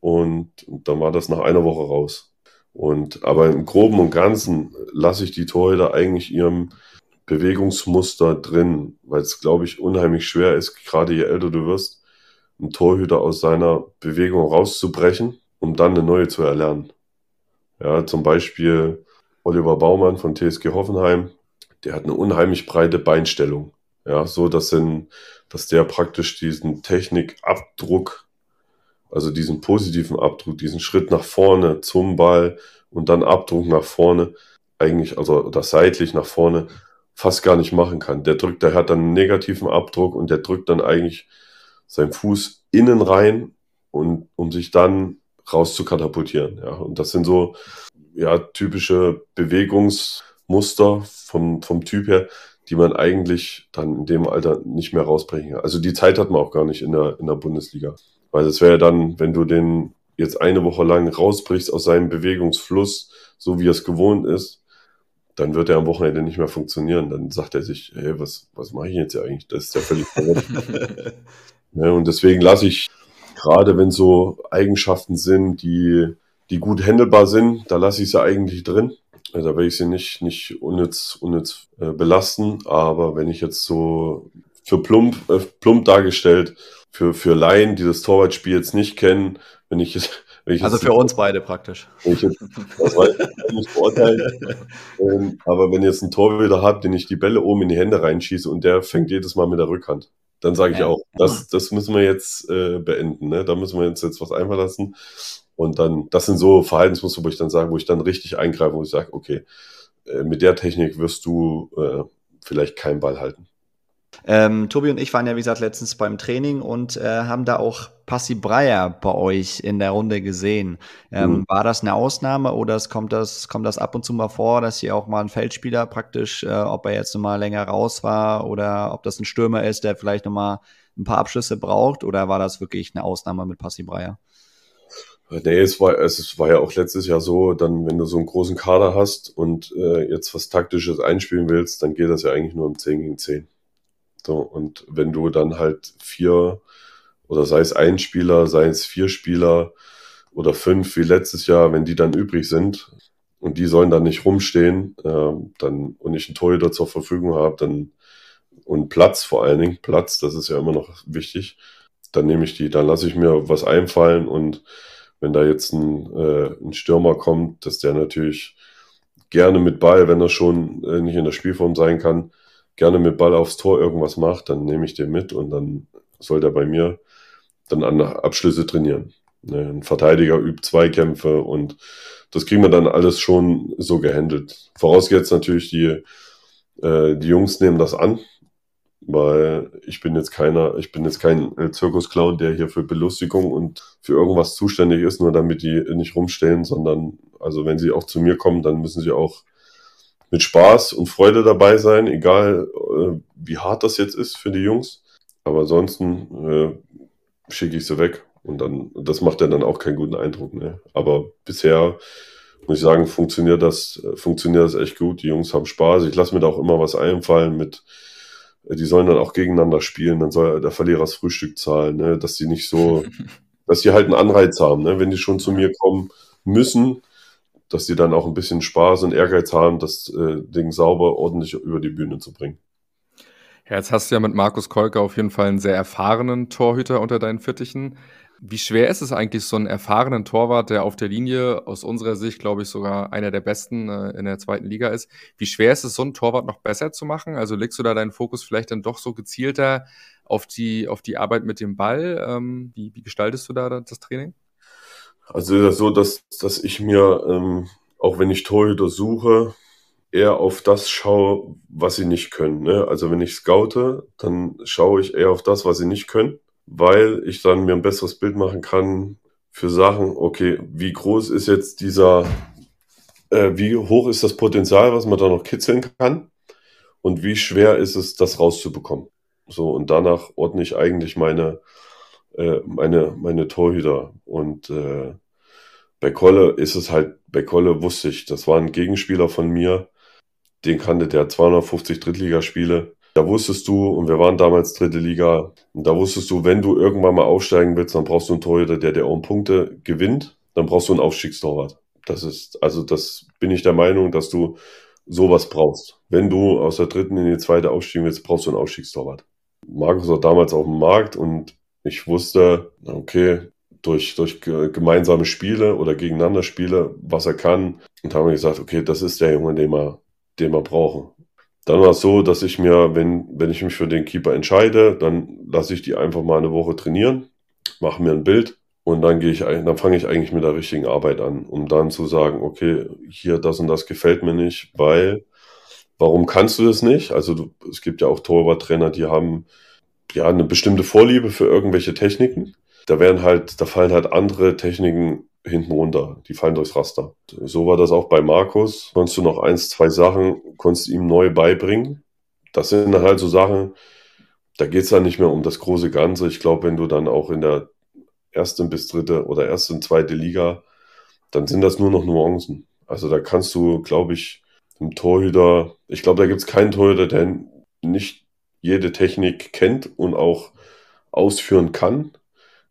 und, dann war das nach einer Woche raus. Und aber im Groben und Ganzen lasse ich die Torhüter eigentlich ihrem Bewegungsmuster drin, weil es, glaube ich, unheimlich schwer ist, gerade je älter du wirst, einen Torhüter aus seiner Bewegung rauszubrechen, um dann eine neue zu erlernen. Ja, zum Beispiel Oliver Baumann von TSG Hoffenheim, der hat eine unheimlich breite Beinstellung. Ja, so dass, in, dass der praktisch diesen Technikabdruck also diesen positiven Abdruck, diesen Schritt nach vorne zum Ball und dann Abdruck nach vorne, eigentlich, also das seitlich nach vorne, fast gar nicht machen kann. Der drückt, der hat dann einen negativen Abdruck und der drückt dann eigentlich seinen Fuß innen rein und um sich dann raus zu katapultieren. Ja, und das sind so ja typische Bewegungsmuster vom, vom Typ her, die man eigentlich dann in dem Alter nicht mehr rausbrechen kann. Also die Zeit hat man auch gar nicht in der, in der Bundesliga. Weil das wäre ja dann, wenn du den jetzt eine Woche lang rausbrichst aus seinem Bewegungsfluss, so wie er es gewohnt ist, dann wird er am Wochenende nicht mehr funktionieren. Dann sagt er sich, hey, was, was mache ich jetzt hier eigentlich? Das ist ja völlig verrückt. ja, <laughs> und deswegen lasse ich, gerade wenn so Eigenschaften sind, die, die gut handelbar sind, da lasse ich sie eigentlich drin. Da will ich sie nicht, nicht unnütz, unnütz äh, belasten. Aber wenn ich jetzt so für plump, äh, plump dargestellt, für, für Laien, die das Torwartspiel jetzt nicht kennen, wenn ich jetzt. Wenn ich also jetzt für uns beide praktisch. Ich jetzt, das weiß ich nicht beurteilen. ähm, aber wenn ihr jetzt einen Torhüter habt, den ich die Bälle oben in die Hände reinschieße und der fängt jedes Mal mit der Rückhand, dann sage ich ja. auch, das, das müssen wir jetzt äh, beenden. Ne? Da müssen wir uns jetzt was einfallen lassen. Und dann, das sind so Verhaltensmuster, wo ich dann sage, wo ich dann richtig eingreife, wo ich sage, okay, äh, mit der Technik wirst du äh, vielleicht keinen Ball halten. Ähm, Tobi und ich waren ja, wie gesagt, letztens beim Training und äh, haben da auch Passi Breyer bei euch in der Runde gesehen. Ähm, mhm. War das eine Ausnahme oder kommt das, kommt das ab und zu mal vor, dass hier auch mal ein Feldspieler praktisch, äh, ob er jetzt mal länger raus war oder ob das ein Stürmer ist, der vielleicht noch mal ein paar Abschlüsse braucht oder war das wirklich eine Ausnahme mit Passi Breyer? Nee, es war, es war ja auch letztes Jahr so, dann, wenn du so einen großen Kader hast und äh, jetzt was Taktisches einspielen willst, dann geht das ja eigentlich nur um 10 gegen 10. So, und wenn du dann halt vier oder sei es ein Spieler, sei es vier Spieler oder fünf wie letztes Jahr, wenn die dann übrig sind und die sollen dann nicht rumstehen, äh, dann und ich einen Torhüter zur Verfügung habe, dann und Platz vor allen Dingen, Platz, das ist ja immer noch wichtig, dann nehme ich die, dann lasse ich mir was einfallen und wenn da jetzt ein, äh, ein Stürmer kommt, dass der natürlich gerne mit Ball, wenn er schon äh, nicht in der Spielform sein kann, gerne mit Ball aufs Tor irgendwas macht, dann nehme ich den mit und dann soll der bei mir dann an Abschlüsse trainieren. Ne, ein Verteidiger übt Zweikämpfe und das kriegen wir dann alles schon so gehandelt. Vorausgesetzt natürlich, die, äh, die Jungs nehmen das an, weil ich bin jetzt keiner, ich bin jetzt kein äh, Zirkusclown, der hier für Belustigung und für irgendwas zuständig ist, nur damit die nicht rumstehen, sondern also wenn sie auch zu mir kommen, dann müssen sie auch mit Spaß und Freude dabei sein, egal äh, wie hart das jetzt ist für die Jungs. Aber ansonsten äh, schicke ich sie weg und dann, das macht ja dann auch keinen guten Eindruck. Ne? Aber bisher muss ich sagen, funktioniert das, funktioniert das echt gut. Die Jungs haben Spaß. Ich lasse mir da auch immer was einfallen mit, die sollen dann auch gegeneinander spielen, dann soll der Verlierer das Frühstück zahlen, ne? dass die nicht so, <laughs> dass die halt einen Anreiz haben, ne? wenn die schon zu mir kommen müssen, dass die dann auch ein bisschen Spaß und Ehrgeiz haben, das äh, Ding sauber, ordentlich über die Bühne zu bringen. Ja, jetzt hast du ja mit Markus Kolker auf jeden Fall einen sehr erfahrenen Torhüter unter deinen Fittichen. Wie schwer ist es eigentlich, so einen erfahrenen Torwart, der auf der Linie aus unserer Sicht, glaube ich, sogar einer der besten äh, in der zweiten Liga ist? Wie schwer ist es, so einen Torwart noch besser zu machen? Also legst du da deinen Fokus vielleicht dann doch so gezielter auf die, auf die Arbeit mit dem Ball? Ähm, wie, wie gestaltest du da das Training? Also das so, dass, dass ich mir, ähm, auch wenn ich Torhüter suche, eher auf das schaue, was sie nicht können. Ne? Also wenn ich scoute, dann schaue ich eher auf das, was sie nicht können, weil ich dann mir ein besseres Bild machen kann für Sachen, okay, wie groß ist jetzt dieser, äh, wie hoch ist das Potenzial, was man da noch kitzeln kann und wie schwer ist es, das rauszubekommen. So, und danach ordne ich eigentlich meine, äh, meine, meine Torhüter. Und äh, bei Kolle ist es halt, bei Kolle wusste ich, das war ein Gegenspieler von mir, den kannte der 250 Drittligaspiele. Da wusstest du, und wir waren damals dritte Liga, und da wusstest du, wenn du irgendwann mal aufsteigen willst, dann brauchst du einen Torhüter, der dir auch Punkte gewinnt, dann brauchst du einen Aufstiegstorwart. Das ist, also das bin ich der Meinung, dass du sowas brauchst. Wenn du aus der dritten in die zweite aufsteigen willst, brauchst du einen Aufstiegstorwart. Markus war damals auf dem Markt und ich wusste, okay, durch, durch gemeinsame Spiele oder gegeneinander Spiele, was er kann. Und haben gesagt, okay, das ist der Junge, den wir, den wir brauchen. Dann war es so, dass ich mir, wenn, wenn ich mich für den Keeper entscheide, dann lasse ich die einfach mal eine Woche trainieren, mache mir ein Bild Und dann gehe ich, dann fange ich eigentlich mit der richtigen Arbeit an, um dann zu sagen, okay, hier das und das gefällt mir nicht, weil warum kannst du das nicht? Also du, es gibt ja auch Torwarttrainer, die haben ja eine bestimmte Vorliebe für irgendwelche Techniken. Da werden halt, da fallen halt andere Techniken hinten runter, die fallen durchs Raster. So war das auch bei Markus. Konntest du noch eins, zwei Sachen, konntest ihm neu beibringen. Das sind dann halt so Sachen, da geht es dann nicht mehr um das große Ganze. Ich glaube, wenn du dann auch in der ersten bis dritte oder erste und zweite Liga, dann sind das nur noch Nuancen. Also da kannst du, glaube ich, dem Torhüter, ich glaube, da gibt es keinen Torhüter, der nicht jede Technik kennt und auch ausführen kann.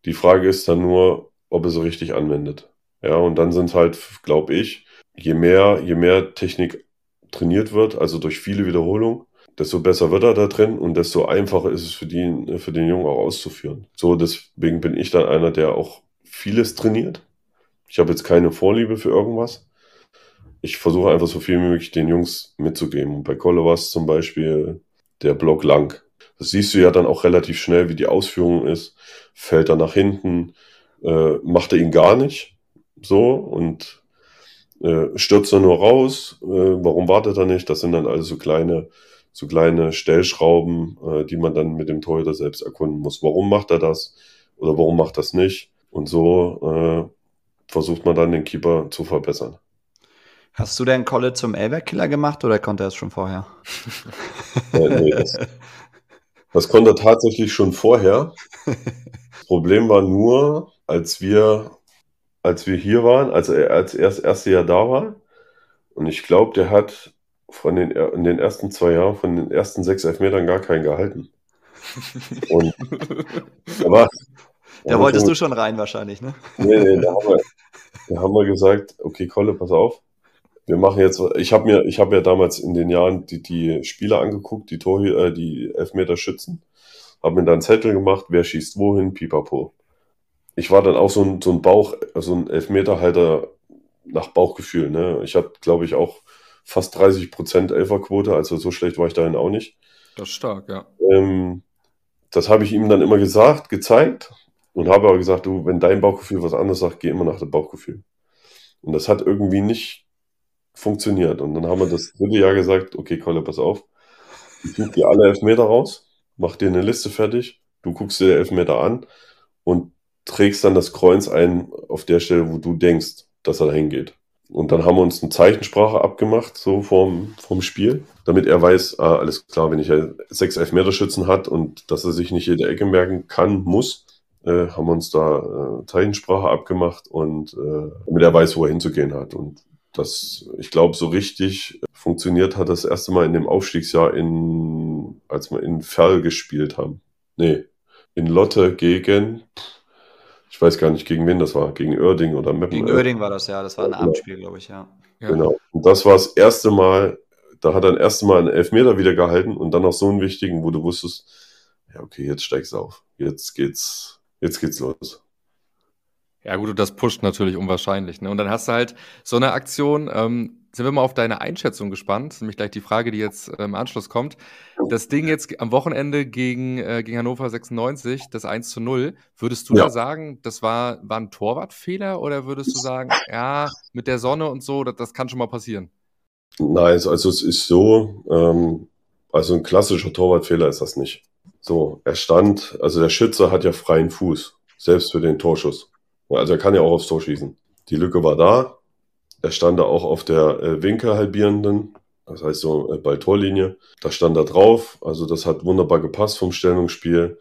Die Frage ist dann nur, ob er sie richtig anwendet. Ja, und dann sind halt, glaube ich, je mehr, je mehr Technik trainiert wird, also durch viele Wiederholungen, desto besser wird er da drin und desto einfacher ist es für, die, für den Jungen auch auszuführen. So, deswegen bin ich dann einer, der auch vieles trainiert. Ich habe jetzt keine Vorliebe für irgendwas. Ich versuche einfach so viel wie möglich den Jungs mitzugeben. Und bei Kolle war es zum Beispiel der Block lang. Das siehst du ja dann auch relativ schnell, wie die Ausführung ist. Fällt er nach hinten, äh, macht er ihn gar nicht. So und äh, stürzt er nur raus. Äh, warum wartet er nicht? Das sind dann also so kleine so kleine Stellschrauben, äh, die man dann mit dem Torhüter selbst erkunden muss. Warum macht er das oder warum macht das nicht? Und so äh, versucht man dann den Keeper zu verbessern. Hast du denn Kolle zum Elberkiller gemacht oder konnte er es schon vorher? ja, nee, das, das konnte er tatsächlich schon vorher. <laughs> Das Problem war nur, als wir, als wir hier waren, als er als er das erste Jahr da war. Und ich glaube, der hat von den, in den ersten zwei Jahren, von den ersten sechs Elfmetern gar keinen gehalten. <laughs> Und aber, da wolltest du schon rein wahrscheinlich, ne? Nee, nee, da haben wir, da haben wir gesagt, okay, Kolle, pass auf. Wir machen jetzt, ich habe mir, ich habe ja damals in den Jahren die, die Spieler angeguckt, die Tor, äh, die Elfmeter-Schützen, habe mir dann einen Zettel gemacht, wer schießt wohin, pipapo. Ich war dann auch so ein, so ein Bauch, so ein Elfmeterhalter nach Bauchgefühl, ne? Ich hatte, glaube ich, auch fast 30 Prozent Elferquote, also so schlecht war ich dahin auch nicht. Das ist stark, ja. Ähm, das habe ich ihm dann immer gesagt, gezeigt und habe aber gesagt, du, wenn dein Bauchgefühl was anderes sagt, geh immer nach dem Bauchgefühl. Und das hat irgendwie nicht funktioniert. Und dann haben wir das dritte Jahr gesagt, okay, Kolle, pass auf, ich suche dir alle Elfmeter raus, mach dir eine Liste fertig, du guckst dir die Elfmeter an und trägst dann das Kreuz ein auf der Stelle, wo du denkst, dass er dahin geht. Und dann haben wir uns eine Zeichensprache abgemacht, so vom, vom Spiel, damit er weiß, ah, alles klar, wenn ich sechs Elfmeterschützen hat und dass er sich nicht jede Ecke merken kann, muss, äh, haben wir uns da äh, Zeichensprache abgemacht und äh, damit er weiß, wo er hinzugehen hat. Und das, ich glaube, so richtig funktioniert hat das erste Mal in dem Aufstiegsjahr in, als wir in Ferl gespielt haben. Nee, in Lotte gegen, ich weiß gar nicht, gegen wen das war, gegen Oerding oder Meppen. Gegen Oerding war das, ja, das war ein genau. Abendspiel, glaube ich, ja. Genau. Und das war das erste Mal, da hat er ein erste Mal einen Elfmeter wieder gehalten und dann noch so einen wichtigen, wo du wusstest, ja, okay, jetzt steigst du auf. Jetzt geht's, jetzt geht's los. Ja, gut, und das pusht natürlich unwahrscheinlich. Ne? Und dann hast du halt so eine Aktion, ähm, sind wir mal auf deine Einschätzung gespannt. Nämlich gleich die Frage, die jetzt äh, im Anschluss kommt. Das Ding jetzt am Wochenende gegen, äh, gegen Hannover 96, das 1 zu 0. Würdest du ja. da sagen, das war, war ein Torwartfehler oder würdest du sagen, ja, mit der Sonne und so, das, das kann schon mal passieren? Nein, also es ist so, ähm, also ein klassischer Torwartfehler ist das nicht. So, er stand, also der Schütze hat ja freien Fuß, selbst für den Torschuss. Also er kann ja auch aufs Tor schießen. Die Lücke war da, er stand da auch auf der äh, winkelhalbierenden, das heißt so äh, bei Torlinie. Da stand er drauf, also das hat wunderbar gepasst vom Stellungsspiel.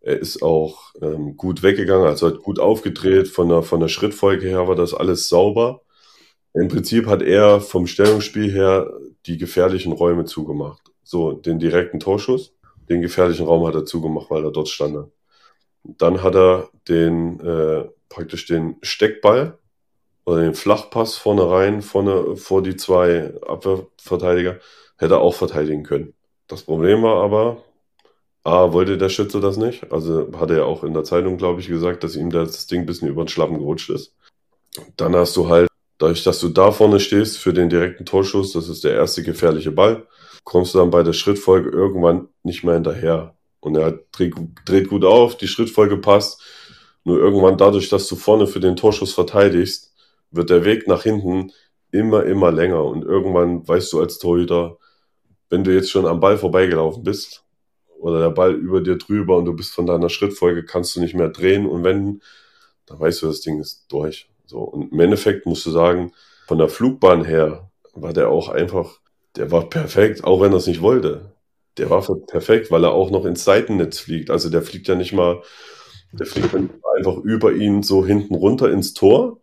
Er ist auch ähm, gut weggegangen, also hat gut aufgedreht. Von der, von der Schrittfolge her war das alles sauber. Im Prinzip hat er vom Stellungsspiel her die gefährlichen Räume zugemacht. So, den direkten Torschuss, den gefährlichen Raum hat er zugemacht, weil er dort stand. Dann hat er den, äh, praktisch den Steckball oder den Flachpass vorne rein, vorne vor die zwei Abwehrverteidiger, hätte er auch verteidigen können. Das Problem war aber, A, wollte der Schütze das nicht. Also hat er auch in der Zeitung, glaube ich, gesagt, dass ihm das Ding ein bisschen über den Schlappen gerutscht ist. Dann hast du halt, dadurch, dass du da vorne stehst für den direkten Torschuss, das ist der erste gefährliche Ball, kommst du dann bei der Schrittfolge irgendwann nicht mehr hinterher. Und er dreht, dreht gut auf, die Schrittfolge passt Nur irgendwann dadurch, dass du vorne für den Torschuss verteidigst, wird der Weg nach hinten immer, immer länger. Und irgendwann weißt du als Torhüter, wenn du jetzt schon am Ball vorbeigelaufen bist oder der Ball über dir drüber und du bist von deiner Schrittfolge, kannst du nicht mehr drehen und wenden, dann weißt du, das Ding ist durch. So. Und im Endeffekt musst du sagen, von der Flugbahn her war der auch einfach, der war perfekt, auch wenn er es nicht wollte. Der war perfekt, weil er auch noch ins Seitennetz fliegt. Also der fliegt ja nicht mal, der fliegt einfach über ihn so hinten runter ins Tor,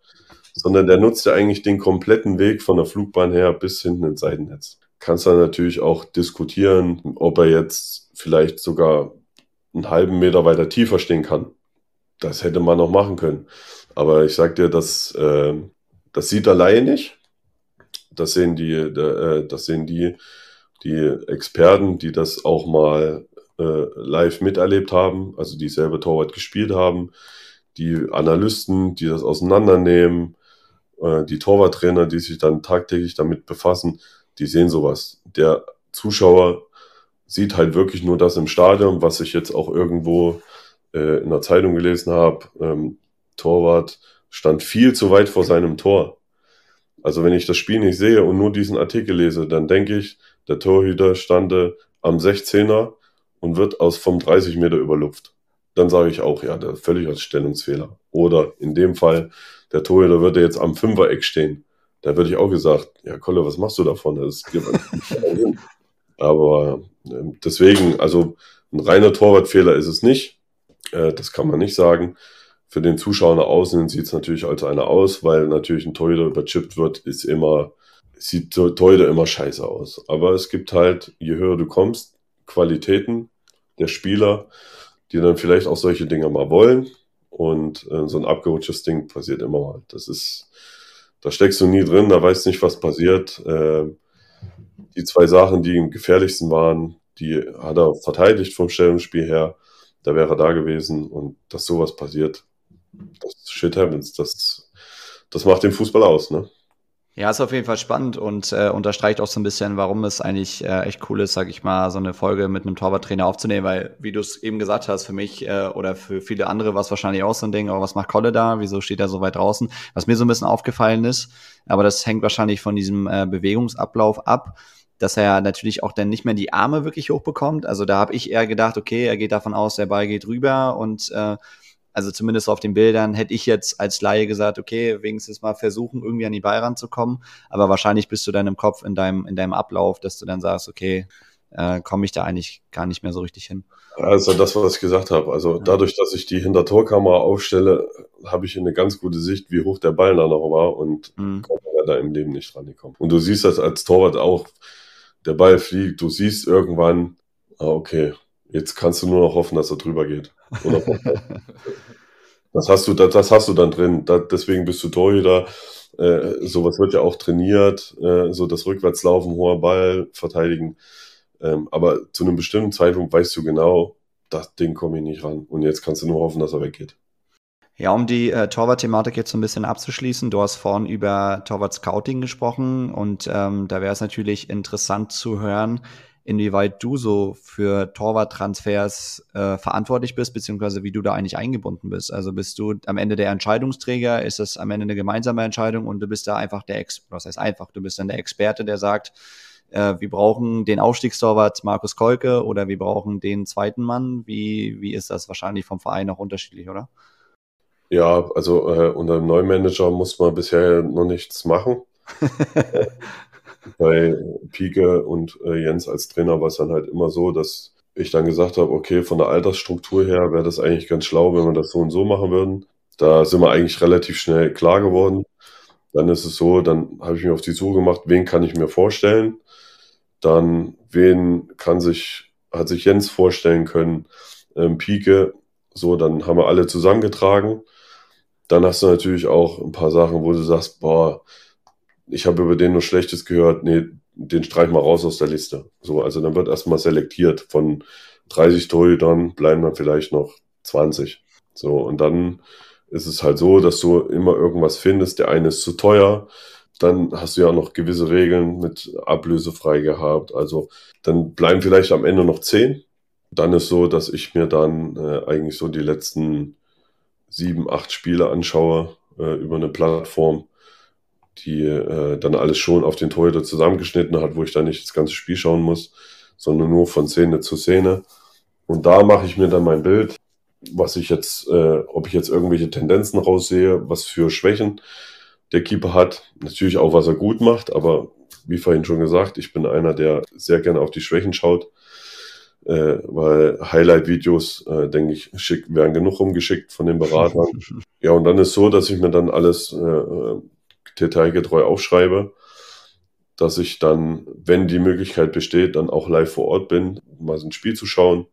sondern der nutzt ja eigentlich den kompletten Weg von der Flugbahn her bis hinten ins Seitennetz. Kannst dann natürlich auch diskutieren, ob er jetzt vielleicht sogar einen halben Meter weiter tiefer stehen kann. Das hätte man noch machen können. Aber ich sag dir, das, äh, das sieht der Laie nicht. Das sehen die, äh, das sehen die, die Experten, die das auch mal äh, live miterlebt haben, also die selber Torwart gespielt haben, die Analysten, die das auseinandernehmen, die Torwarttrainer, die sich dann tagtäglich damit befassen, die sehen sowas. Der Zuschauer sieht halt wirklich nur das im Stadion, was ich jetzt auch irgendwo äh, in der Zeitung gelesen habe. Ähm, Torwart stand viel zu weit vor seinem Tor. Also wenn ich das Spiel nicht sehe und nur diesen Artikel lese, dann denke ich, der Torhüter stande am 16er und wird aus vom 30 Meter überlupft. Dann sage ich auch, ja, der völlig als Stellungsfehler. Oder in dem Fall, der Torhüter würde jetzt am Fünfer-Eck stehen. Da würde ich auch gesagt, ja, Kolle, was machst du davon? Das gibt Aber äh, deswegen, also ein reiner Torwartfehler ist es nicht. Äh, das kann man nicht sagen. Für den Zuschauer nach außen sieht es natürlich als einer aus, weil natürlich ein Torhüter überchippt wird, ist immer, sieht Torhüter immer scheiße aus. Aber es gibt halt, je höher du kommst, Qualitäten der Spieler, die dann vielleicht auch solche Dinge mal wollen. Und äh, so ein abgerutschtes Ding passiert immer mal. Das ist, da steckst du nie drin, da weißt nicht, was passiert. Äh, die zwei Sachen, die ihm gefährlichsten waren, die hat er verteidigt vom Stellungsspiel her. Da wäre er da gewesen und dass sowas passiert, das shit happens. Das, das macht den Fußball aus, ne? Ja, ist auf jeden Fall spannend und äh, unterstreicht auch so ein bisschen, warum es eigentlich äh, echt cool ist, sag ich mal, so eine Folge mit einem Torwarttrainer aufzunehmen, weil, wie du es eben gesagt hast, für mich äh, oder für viele andere war es wahrscheinlich auch so ein Ding, aber was macht Kolle da? Wieso steht er so weit draußen? Was mir so ein bisschen aufgefallen ist, aber das hängt wahrscheinlich von diesem äh, Bewegungsablauf ab, dass er natürlich auch dann nicht mehr die Arme wirklich hochbekommt. Also da habe ich eher gedacht, okay, er geht davon aus, der Ball geht rüber und äh, also zumindest auf den Bildern hätte ich jetzt als Laie gesagt, okay, wenigstens mal versuchen, irgendwie an die Ball ranzukommen. Aber wahrscheinlich bist du dann im Kopf in deinem, in deinem Ablauf, dass du dann sagst, okay, äh, komme ich da eigentlich gar nicht mehr so richtig hin. Also das, was ich gesagt habe. Also dadurch, dass ich die Hintertorkamera aufstelle, habe ich eine ganz gute Sicht, wie hoch der Ball da noch war und mhm. komme da im Leben nicht dran gekommen. Und du siehst das als Torwart auch, der Ball fliegt, du siehst irgendwann, ah, okay, jetzt kannst du nur noch hoffen, dass er drüber geht. Das <laughs> hast du, das, das, hast du dann drin. Da, deswegen bist du Torhüter. Äh, sowas wird ja auch trainiert, äh, so das Rückwärtslaufen, hoher Ball, verteidigen. Ähm, aber zu einem bestimmten Zeitpunkt weißt du genau, das Ding komme ich nicht ran. Und jetzt kannst du nur hoffen, dass er weggeht. Ja, um die äh, Torwart-Thematik jetzt so ein bisschen abzuschließen, du hast vorhin über Torwart-Scouting gesprochen und ähm, da wäre es natürlich interessant zu hören, inwieweit du so für Torwart-Transfers äh, verantwortlich bist, beziehungsweise wie du da eigentlich eingebunden bist. Also bist du am Ende der Entscheidungsträger, ist das am Ende eine gemeinsame Entscheidung und du bist da einfach der Ex, was heißt einfach, du bist dann der Experte, der sagt, äh, wir brauchen den Aufstiegstorwart Markus Kolke oder wir brauchen den zweiten Mann. Wie, wie ist das wahrscheinlich vom Verein auch unterschiedlich, oder? Ja, also äh, unter dem neuen Manager muss man bisher noch nichts machen. <laughs> Bei Pike und äh, Jens als Trainer war es dann halt immer so, dass ich dann gesagt habe, okay, von der Altersstruktur her wäre das eigentlich ganz schlau, wenn wir das so und so machen würden. Da sind wir eigentlich relativ schnell klar geworden. Dann ist es so, dann habe ich mir auf die Suche gemacht, wen kann ich mir vorstellen. Dann, wen kann sich, hat sich Jens vorstellen können, ähm, Pike. So, dann haben wir alle zusammengetragen. Dann hast du natürlich auch ein paar Sachen, wo du sagst, boah, ich habe über den nur Schlechtes gehört, nee, den streich mal raus aus der Liste. So, also dann wird erstmal selektiert. Von 30 Torhütern bleiben dann vielleicht noch 20. So, und dann ist es halt so, dass du immer irgendwas findest. Der eine ist zu teuer. Dann hast du ja noch gewisse Regeln mit ablösefrei gehabt. Also dann bleiben vielleicht am Ende noch 10. Dann ist so, dass ich mir dann äh, eigentlich so die letzten sieben, acht Spiele anschaue äh, über eine Plattform, die äh, dann alles schon auf den Torhüter zusammengeschnitten hat, wo ich dann nicht das ganze Spiel schauen muss, sondern nur von Szene zu Szene. Und da mache ich mir dann mein Bild, was ich jetzt, äh, ob ich jetzt irgendwelche Tendenzen raussehe, was für Schwächen der Keeper hat. Natürlich auch, was er gut macht, aber wie vorhin schon gesagt, ich bin einer, der sehr gerne auf die Schwächen schaut, äh, weil Highlight-Videos, äh, denke ich, schick, werden genug rumgeschickt von den Beratern. <laughs> ja, und dann ist so, dass ich mir dann alles äh, detailgetreu aufschreibe, dass ich dann, wenn die Möglichkeit besteht, dann auch live vor Ort bin, mal so ein Spiel zu schauen,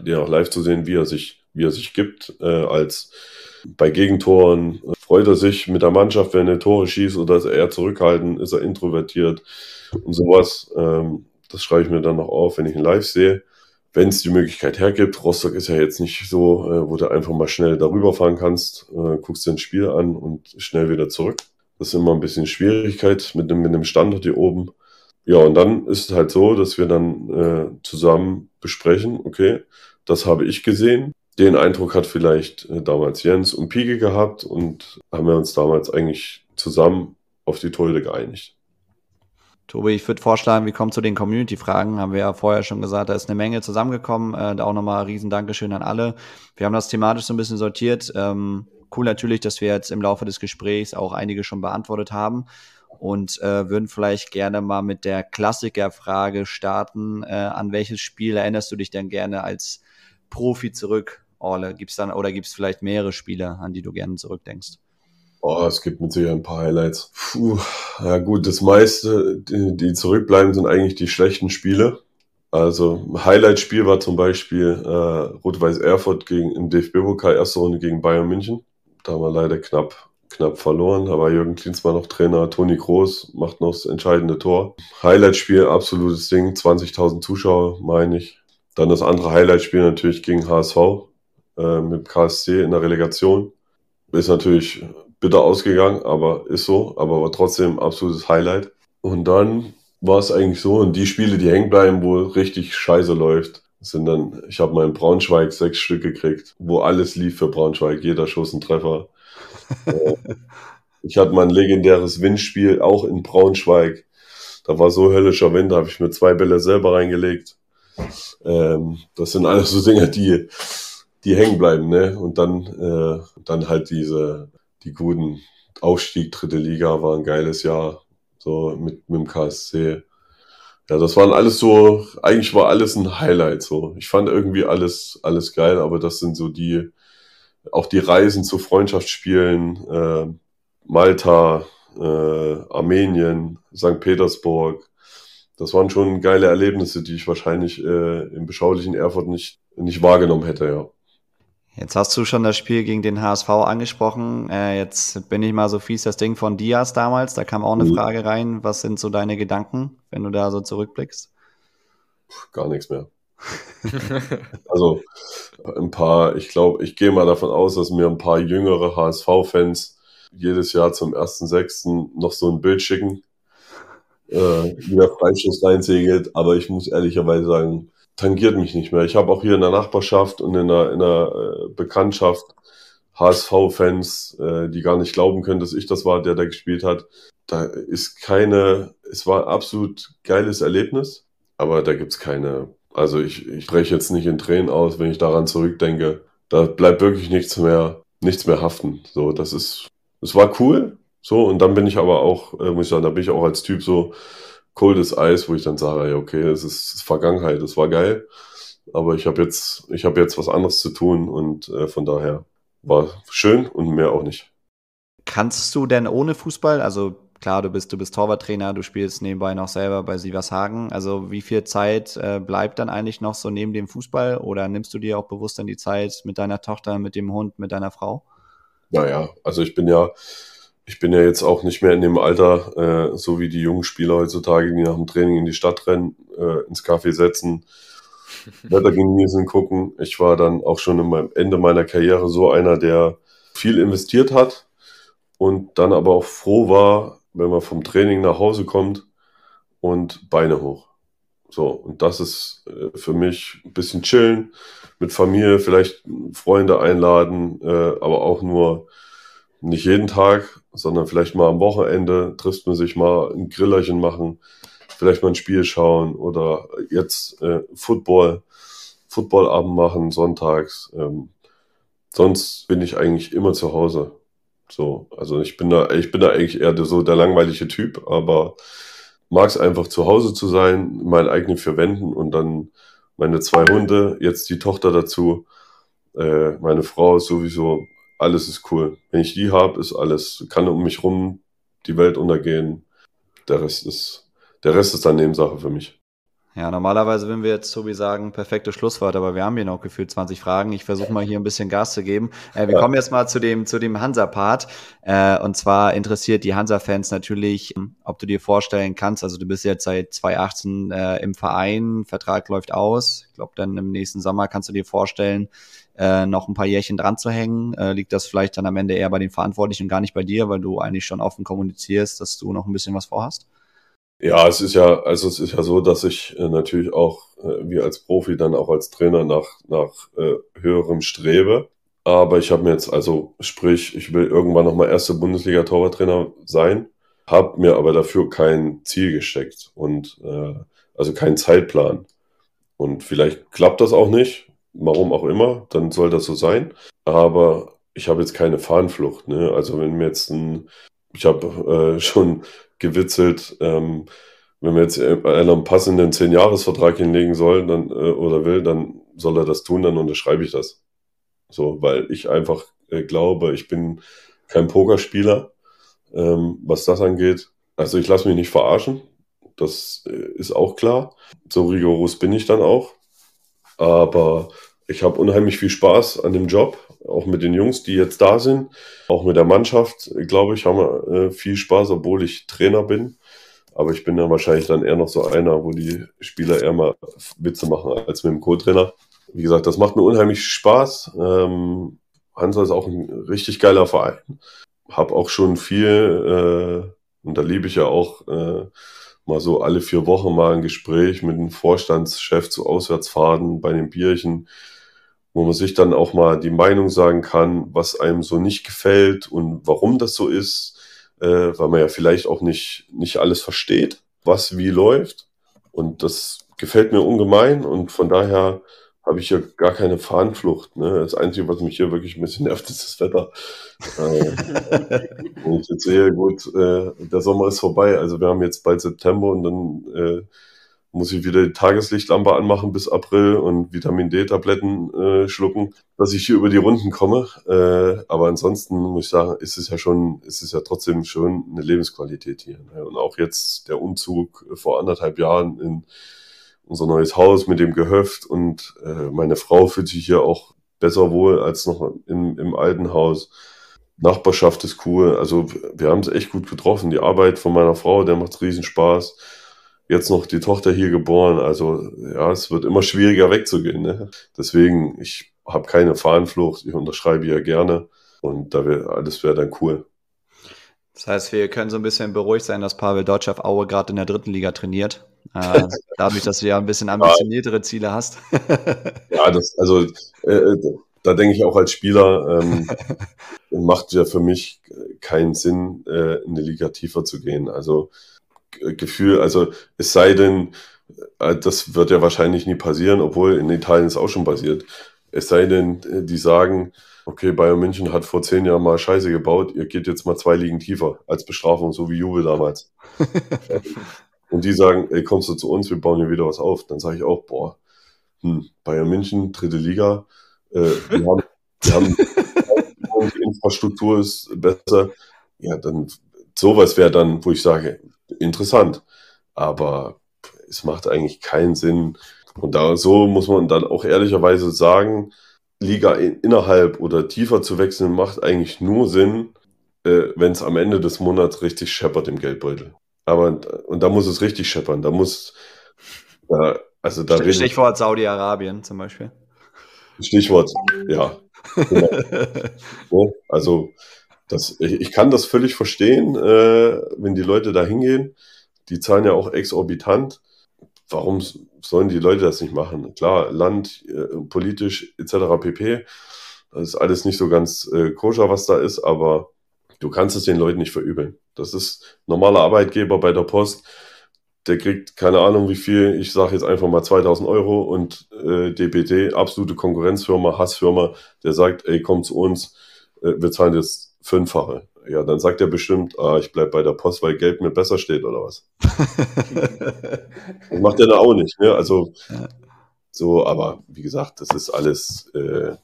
den auch live zu sehen, wie er sich, wie er sich gibt, äh, als bei Gegentoren äh, freut er sich mit der Mannschaft, wenn er Tore schießt oder ist er eher zurückhaltend, ist er introvertiert und sowas. Ähm, das schreibe ich mir dann noch auf, wenn ich ihn live sehe. Wenn es die Möglichkeit hergibt, Rostock ist ja jetzt nicht so, äh, wo du einfach mal schnell darüber fahren kannst, äh, guckst dir ein Spiel an und schnell wieder zurück. Das ist immer ein bisschen Schwierigkeit mit dem, mit dem Standort hier oben. Ja, und dann ist es halt so, dass wir dann äh, zusammen besprechen, okay, das habe ich gesehen. Den Eindruck hat vielleicht äh, damals Jens und Pike gehabt und haben wir uns damals eigentlich zusammen auf die Torhüter geeinigt. Tobi, ich würde vorschlagen, wir kommen zu den Community-Fragen. Haben wir ja vorher schon gesagt, da ist eine Menge zusammengekommen. Äh, da auch nochmal ein riesen Dankeschön an alle. Wir haben das thematisch so ein bisschen sortiert. Ähm, cool natürlich, dass wir jetzt im Laufe des Gesprächs auch einige schon beantwortet haben und äh, würden vielleicht gerne mal mit der Klassikerfrage starten. Äh, an welches Spiel erinnerst du dich denn gerne als Profi zurück, Orle? Gibt's dann oder gibt es vielleicht mehrere Spiele, an die du gerne zurückdenkst? Oh, es gibt mit Sicherheit ein paar Highlights. Puh, ja gut, das meiste, die, die zurückbleiben, sind eigentlich die schlechten Spiele. Also Highlight-Spiel war zum Beispiel äh, Rot-Weiß Erfurt gegen im DFB-Pokal erste Runde gegen Bayern München. Da haben wir leider knapp knapp verloren, aber Jürgen Klinsmann noch Trainer, Toni Groß macht noch das entscheidende Tor. Highlight-Spiel, absolutes Ding, 20.000 Zuschauer, meine ich. Dann das andere Highlight-Spiel natürlich gegen HSV äh, mit KSC in der Relegation. Ist natürlich bitter ausgegangen, aber ist so, aber war trotzdem absolutes Highlight. Und dann war es eigentlich so, und die Spiele, die hängen bleiben, wo richtig scheiße läuft, sind dann, ich habe mal in Braunschweig sechs Stück gekriegt, wo alles lief für Braunschweig, jeder Schuss ein Treffer. <laughs> Ich hatte mein legendäres Windspiel auch in Braunschweig. Da war so höllischer Wind, da habe ich mir zwei Bälle selber reingelegt. Ähm, das sind alles so Dinge, die, die hängen bleiben, ne? Und dann, äh, dann halt diese, die guten Aufstieg, dritte Liga war ein geiles Jahr, so mit, mit dem KSC. Ja, das waren alles so, eigentlich war alles ein Highlight, so. Ich fand irgendwie alles, alles geil, aber das sind so die, auch die Reisen zu Freundschaftsspielen, äh, Malta, äh, Armenien, St. Petersburg. Das waren schon geile Erlebnisse, die ich wahrscheinlich äh, im beschaulichen Erfurt nicht, nicht wahrgenommen hätte, ja. Jetzt hast du schon das Spiel gegen den HSV angesprochen. Äh, jetzt bin ich mal so fies, das Ding von Diaz damals. Da kam auch eine mhm. Frage rein. Was sind so deine Gedanken, wenn du da so zurückblickst? Gar nichts mehr. <laughs> also ein paar, ich glaube, ich gehe mal davon aus, dass mir ein paar jüngere HSV-Fans jedes Jahr zum 1.6. noch so ein Bild schicken, äh, wie der Freischuss reinsegelt. Aber ich muss ehrlicherweise sagen, tangiert mich nicht mehr. Ich habe auch hier in der Nachbarschaft und in der, in der äh, Bekanntschaft HSV-Fans, äh, die gar nicht glauben können, dass ich das war, der da gespielt hat. Da ist keine, es war absolut geiles Erlebnis, aber da gibt's keine also ich, ich breche jetzt nicht in Tränen aus, wenn ich daran zurückdenke. Da bleibt wirklich nichts mehr, nichts mehr haften. So, das ist, es war cool. So, und dann bin ich aber auch, äh, muss ich sagen, da bin ich auch als Typ so coldes Eis, wo ich dann sage, ja, okay, es ist, Vergangenheit, das war geil. Aber ich habe jetzt, ich habe jetzt was anderes zu tun und äh, von daher war schön und mehr auch nicht. Kannst du denn ohne Fußball, also klar, du bist, du bist Torwarttrainer, du spielst nebenbei noch selber bei Sievershagen. Also wie viel Zeit äh, bleibt dann eigentlich noch so neben dem Fußball oder nimmst du dir auch bewusst dann die Zeit mit deiner Tochter, mit dem Hund, mit deiner Frau? Naja, also ich bin ja, ich bin ja jetzt auch nicht mehr in dem Alter, äh, so wie die jungen Spieler heutzutage, die nach dem Training in die Stadt rennen, äh, ins Café setzen, <laughs> Wetter genießen, gucken. Ich war dann auch schon am Ende meiner Karriere so einer, der viel investiert hat und dann aber auch froh war, wenn man vom Training nach Hause kommt und Beine hoch. So, und das ist äh, für mich ein bisschen chillen, mit Familie, vielleicht Freunde einladen, äh, aber auch nur nicht jeden Tag, sondern vielleicht mal am Wochenende trifft man sich mal ein Grillerchen machen, vielleicht mal ein Spiel schauen oder jetzt äh, Football, Footballabend machen, sonntags. Ähm, sonst bin ich eigentlich immer zu Hause. So, also ich bin da, ich bin da eigentlich eher so der langweilige Typ, aber mag es einfach zu Hause zu sein, meinen eigenen vier Wänden und dann meine zwei Hunde, jetzt die Tochter dazu, äh, meine Frau ist sowieso, alles ist cool. Wenn ich die habe, ist alles, kann um mich rum die Welt untergehen. Der Rest ist, der Rest ist dann Nebensache für mich. Ja, normalerweise würden wir jetzt so wie sagen, perfekte Schlusswort, aber wir haben hier noch gefühlt 20 Fragen. Ich versuche mal hier ein bisschen Gas zu geben. Äh, wir ja. kommen jetzt mal zu dem, zu dem Hansa-Part. Äh, und zwar interessiert die Hansa-Fans natürlich, ob du dir vorstellen kannst, also du bist jetzt seit 2018 äh, im Verein, Vertrag läuft aus. Ich glaube, dann im nächsten Sommer kannst du dir vorstellen, äh, noch ein paar Jährchen dran zu hängen. Äh, liegt das vielleicht dann am Ende eher bei den Verantwortlichen und gar nicht bei dir, weil du eigentlich schon offen kommunizierst, dass du noch ein bisschen was vorhast? Ja, es ist ja, also es ist ja so, dass ich äh, natürlich auch, äh, wie als Profi, dann auch als Trainer nach, nach äh, höherem strebe. Aber ich habe mir jetzt, also sprich, ich will irgendwann nochmal erste Bundesliga-Torwarttrainer sein, habe mir aber dafür kein Ziel gesteckt und äh, also keinen Zeitplan. Und vielleicht klappt das auch nicht, warum auch immer, dann soll das so sein. Aber ich habe jetzt keine Fahnenflucht. Ne? Also wenn mir jetzt ein, ich habe äh, <laughs> schon gewitzelt, ähm, wenn wir jetzt einer einen passenden Zehn-Jahres-Vertrag hinlegen soll dann, äh, oder will, dann soll er das tun, dann unterschreibe ich das. So, weil ich einfach äh, glaube, ich bin kein Pokerspieler, ähm, was das angeht. Also ich lasse mich nicht verarschen, das äh, ist auch klar. So rigoros bin ich dann auch. Aber ich habe unheimlich viel Spaß an dem Job, auch mit den Jungs, die jetzt da sind. Auch mit der Mannschaft, glaube ich, haben wir äh, viel Spaß, obwohl ich Trainer bin. Aber ich bin dann wahrscheinlich dann eher noch so einer, wo die Spieler eher mal Witze machen als mit dem Co-Trainer. Wie gesagt, das macht mir unheimlich Spaß. Ähm, Hansa ist auch ein richtig geiler Verein. Hab auch schon viel, äh, und da liebe ich ja auch äh, mal so alle vier Wochen mal ein Gespräch mit dem Vorstandschef zu Auswärtsfahrten bei den Bierchen wo man sich dann auch mal die Meinung sagen kann, was einem so nicht gefällt und warum das so ist, äh, weil man ja vielleicht auch nicht, nicht alles versteht, was wie läuft. Und das gefällt mir ungemein und von daher habe ich ja gar keine Fahnenflucht. Ne? Das Einzige, was mich hier wirklich ein bisschen nervt, ist das Wetter. <laughs> äh, und ich jetzt sehe, gut, äh, der Sommer ist vorbei. Also wir haben jetzt bald September und dann äh, muss ich wieder die Tageslichtlampe anmachen bis April und Vitamin D-Tabletten äh, schlucken, dass ich hier über die Runden komme. Äh, aber ansonsten muss ich sagen, ist es ja schon, ist es ja trotzdem schon eine Lebensqualität hier. Ne? Und auch jetzt der Umzug vor anderthalb Jahren in unser neues Haus mit dem Gehöft und äh, meine Frau fühlt sich hier auch besser wohl als noch im, im alten Haus. Nachbarschaft ist cool. Also wir haben es echt gut getroffen. Die Arbeit von meiner Frau, der macht riesen Spaß jetzt noch die Tochter hier geboren. Also ja, es wird immer schwieriger wegzugehen. Ne? Deswegen, ich habe keine Fahnenflucht, ich unterschreibe ja gerne und da wär, alles wäre dann cool. Das heißt, wir können so ein bisschen beruhigt sein, dass Pavel Deutschaff Aue gerade in der dritten Liga trainiert. Äh, dadurch, dass du ja ein bisschen ambitioniertere Ziele hast. <laughs> ja, das, also äh, da denke ich auch als Spieler, ähm, <laughs> macht ja für mich keinen Sinn, äh, in die Liga tiefer zu gehen. Also Gefühl, also es sei denn, äh, das wird ja wahrscheinlich nie passieren, obwohl in Italien es auch schon passiert. Es sei denn, äh, die sagen, okay, Bayern München hat vor zehn Jahren mal Scheiße gebaut, ihr geht jetzt mal zwei Ligen tiefer als Bestrafung, so wie Juve damals. <laughs> Und die sagen, ey, kommst du zu uns, wir bauen hier wieder was auf. Dann sage ich auch, boah, hm, Bayern München, dritte Liga, äh, wir haben, wir haben <laughs> die Infrastruktur ist besser. Ja, dann sowas wäre dann, wo ich sage, interessant. Aber es macht eigentlich keinen Sinn. Und da so muss man dann auch ehrlicherweise sagen, Liga innerhalb oder tiefer zu wechseln, macht eigentlich nur Sinn, äh, wenn es am Ende des Monats richtig scheppert im Geldbeutel. Aber und da muss es richtig scheppern. Da muss da, also da Stichwort Saudi-Arabien zum Beispiel. Stichwort, ja. <laughs> Genau. also das, ich, ich, kann das völlig verstehen, äh, wenn die Leute da hingehen. Die zahlen ja auch exorbitant. warum sollen die Leute das nicht machen? Klar, Land, äh, politisch etc. pp. Das ist alles nicht so ganz äh, koscher, was da ist, aber du kannst es den Leuten nicht verübeln. Das ist normaler Arbeitgeber bei der Post, der kriegt keine Ahnung wie viel, ich sage jetzt einfach mal 2000 Euro und äh, DPD, absolute Konkurrenzfirma, Hassfirma, der sagt, ey, komm zu uns, äh, wir zahlen jetzt fünffache. Ja, dann sagt er bestimmt, ah, ich bleib bei der Post, weil Geld mir besser steht oder was. <laughs> das macht er da auch nicht, ne? Also so, aber wie gesagt, das ist alles, äh,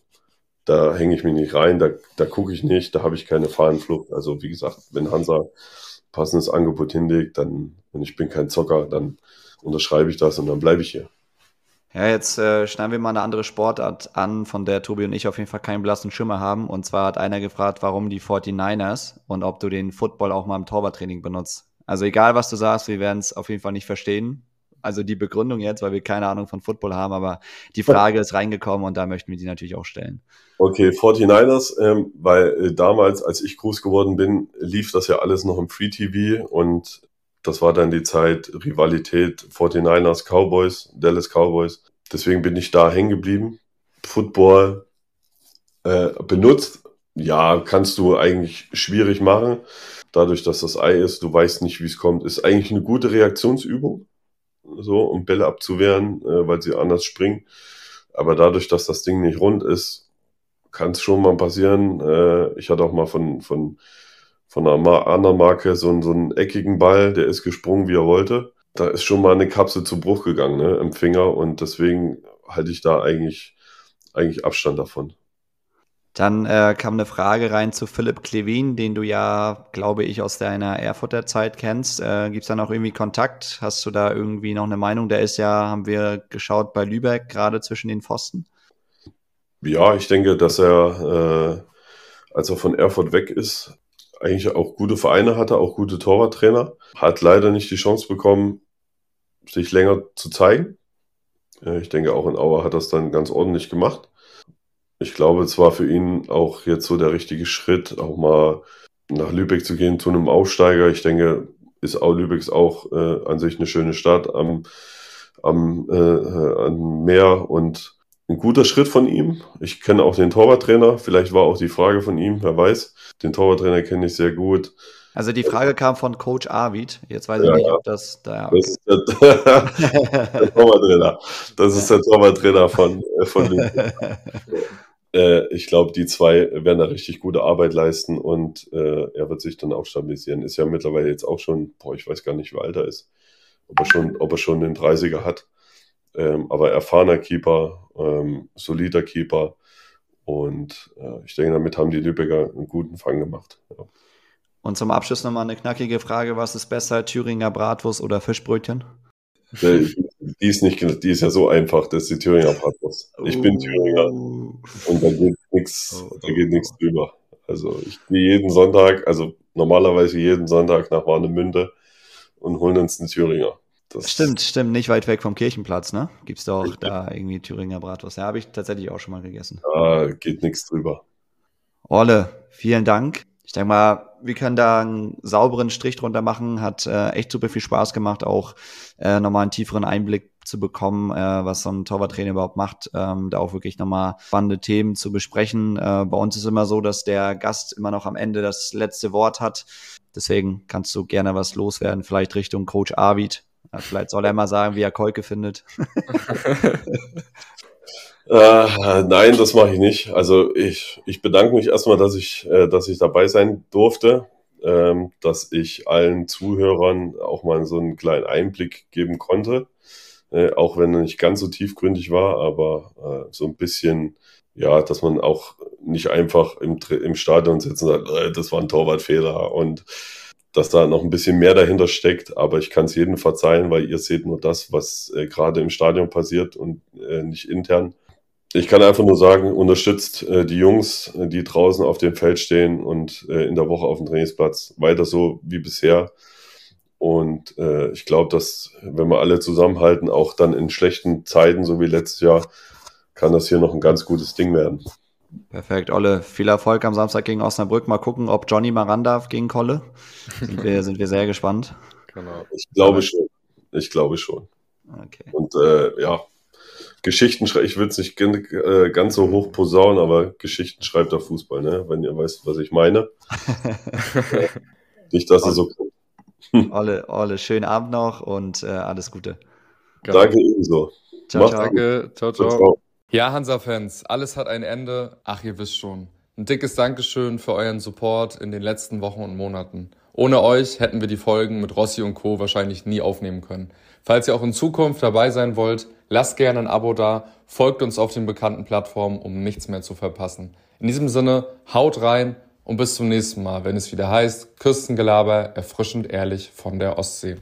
da hänge ich mich nicht rein, da, da gucke ich nicht, da habe ich keine Fahrenflucht. Also wie gesagt, wenn Hansa passendes Angebot hinlegt, dann, und ich bin kein Zocker, dann unterschreibe ich das und dann bleibe ich hier. Ja, jetzt äh, schneiden wir mal eine andere Sportart an, von der Tobi und ich auf jeden Fall keinen blassen Schimmer haben. Und zwar hat einer gefragt, warum die 49ers und ob du den Football auch mal im Torwarttraining benutzt. Also egal, was du sagst, wir werden es auf jeden Fall nicht verstehen. Also die Begründung jetzt, weil wir keine Ahnung von Football haben, aber die Frage ist reingekommen und da möchten wir die natürlich auch stellen. Okay, 49ers, ähm, weil äh, damals, als ich groß geworden bin, lief das ja alles noch im Free TV und das war dann die Zeit Rivalität 49ers, Cowboys, Dallas Cowboys. Deswegen bin ich da hängen geblieben. Football äh, benutzt, ja, kannst du eigentlich schwierig machen. Dadurch, dass das Ei ist, du weißt nicht, wie es kommt, ist eigentlich eine gute Reaktionsübung, so, um Bälle abzuwehren, äh, weil sie anders springen. Aber dadurch, dass das Ding nicht rund ist, kann es schon mal passieren. Äh, ich hatte auch mal von, von von einer anderen Marke so einen, so einen eckigen Ball, der ist gesprungen, wie er wollte. Da ist schon mal eine Kapsel zu Bruch gegangen ne, im Finger und deswegen halte ich da eigentlich, eigentlich Abstand davon. Dann äh, kam eine Frage rein zu Philipp Klevin, den du ja, glaube ich, aus deiner Erfurter Zeit kennst. Äh, Gibt es da noch irgendwie Kontakt? Hast du da irgendwie noch eine Meinung? Der ist ja, haben wir geschaut, bei Lübeck, gerade zwischen den Pfosten. Ja, ich denke, dass er, äh, als er von Erfurt weg ist, eigentlich auch gute Vereine hatte, auch gute Torwarttrainer. Hat leider nicht die Chance bekommen, sich länger zu zeigen. Ich denke, auch in Auer hat das dann ganz ordentlich gemacht. Ich glaube, es war für ihn auch jetzt so der richtige Schritt, auch mal nach Lübeck zu gehen, zu einem Aufsteiger. Ich denke, ist auch Lübeck auch äh, an sich eine schöne Stadt am, am, äh, am Meer und ein guter Schritt von ihm. Ich kenne auch den Torwarttrainer. Vielleicht war auch die Frage von ihm, wer weiß. Den Torwarttrainer kenne ich sehr gut. Also die Frage kam von Coach Arvid. Jetzt weiß ich ja, nicht, ob das da. Okay. Das ist der, <laughs> der Torwarttrainer. Das ist der Torwarttrainer von, äh, von <laughs> äh, Ich glaube, die zwei werden da richtig gute Arbeit leisten und äh, er wird sich dann auch stabilisieren. Ist ja mittlerweile jetzt auch schon, boah, ich weiß gar nicht, wie alt er ist. Ob er schon, ob er schon den 30er hat. Ähm, aber erfahrener Keeper, ähm, solider Keeper. Und äh, ich denke, damit haben die Lübecker einen guten Fang gemacht. Ja. Und zum Abschluss nochmal eine knackige Frage: Was ist besser, Thüringer Bratwurst oder Fischbrötchen? Die ist, nicht, die ist ja so einfach, das ist die Thüringer Bratwurst. Ich bin Thüringer und da geht nichts oh, da geht nichts drüber. Also ich gehe jeden Sonntag, also normalerweise jeden Sonntag nach Warnemünde und holen uns einen Thüringer. Das stimmt, stimmt, nicht weit weg vom Kirchenplatz, ne? Gibt's doch ja. da irgendwie Thüringer Bratwurst. Ja, habe ich tatsächlich auch schon mal gegessen. Da geht nichts drüber. Orle, vielen Dank. Ich denke mal, wir können da einen sauberen Strich drunter machen. Hat äh, echt super viel Spaß gemacht, auch äh, nochmal einen tieferen Einblick zu bekommen, äh, was so ein Torwarttrainer überhaupt macht, ähm, da auch wirklich nochmal spannende Themen zu besprechen. Äh, bei uns ist immer so, dass der Gast immer noch am Ende das letzte Wort hat. Deswegen kannst du gerne was loswerden, vielleicht Richtung Coach Arvid. Ja, vielleicht soll er mal sagen, wie er Kolke findet. <laughs> <laughs> äh, nein, das mache ich nicht. Also ich, ich bedanke mich erstmal, dass ich, äh, dass ich dabei sein durfte, ähm, dass ich allen Zuhörern auch mal so einen kleinen Einblick geben konnte. Äh, auch wenn er nicht ganz so tiefgründig war, aber äh, so ein bisschen, ja, dass man auch nicht einfach im, im Stadion sitzt und sagt, äh, das war ein Torwartfehler und dass da noch ein bisschen mehr dahinter steckt, aber ich kann es jedem verzeihen, weil ihr seht nur das, was äh, gerade im Stadion passiert und äh, nicht intern. Ich kann einfach nur sagen, unterstützt äh, die Jungs, äh, die draußen auf dem Feld stehen und äh, in der Woche auf dem Trainingsplatz weiter so wie bisher. Und äh, ich glaube, dass wenn wir alle zusammenhalten, auch dann in schlechten Zeiten, so wie letztes Jahr, kann das hier noch ein ganz gutes Ding werden. Perfekt, Olle. Viel Erfolg am Samstag gegen Osnabrück. Mal gucken, ob Johnny mal ran darf gegen Kolle. Sind wir, <laughs> sind wir sehr gespannt. Genau. Ich glaube schon. Ich glaube schon. Okay. Und äh, ja, Geschichten schreibt, ich will es nicht äh, ganz so hoch posaunen, aber Geschichten schreibt der Fußball, ne? wenn ihr weißt, was ich meine. <laughs> nicht, dass es so kommt. Olle, Olle, schönen Abend noch und äh, alles Gute. Danke ebenso. Ciao, ciao. Danke, ciao, ciao. ciao. Ja, Hansa-Fans, alles hat ein Ende. Ach, ihr wisst schon. Ein dickes Dankeschön für euren Support in den letzten Wochen und Monaten. Ohne euch hätten wir die Folgen mit Rossi und Co. wahrscheinlich nie aufnehmen können. Falls ihr auch in Zukunft dabei sein wollt, lasst gerne ein Abo da, folgt uns auf den bekannten Plattformen, um nichts mehr zu verpassen. In diesem Sinne, haut rein und bis zum nächsten Mal, wenn es wieder heißt, Küstengelaber, erfrischend ehrlich von der Ostsee.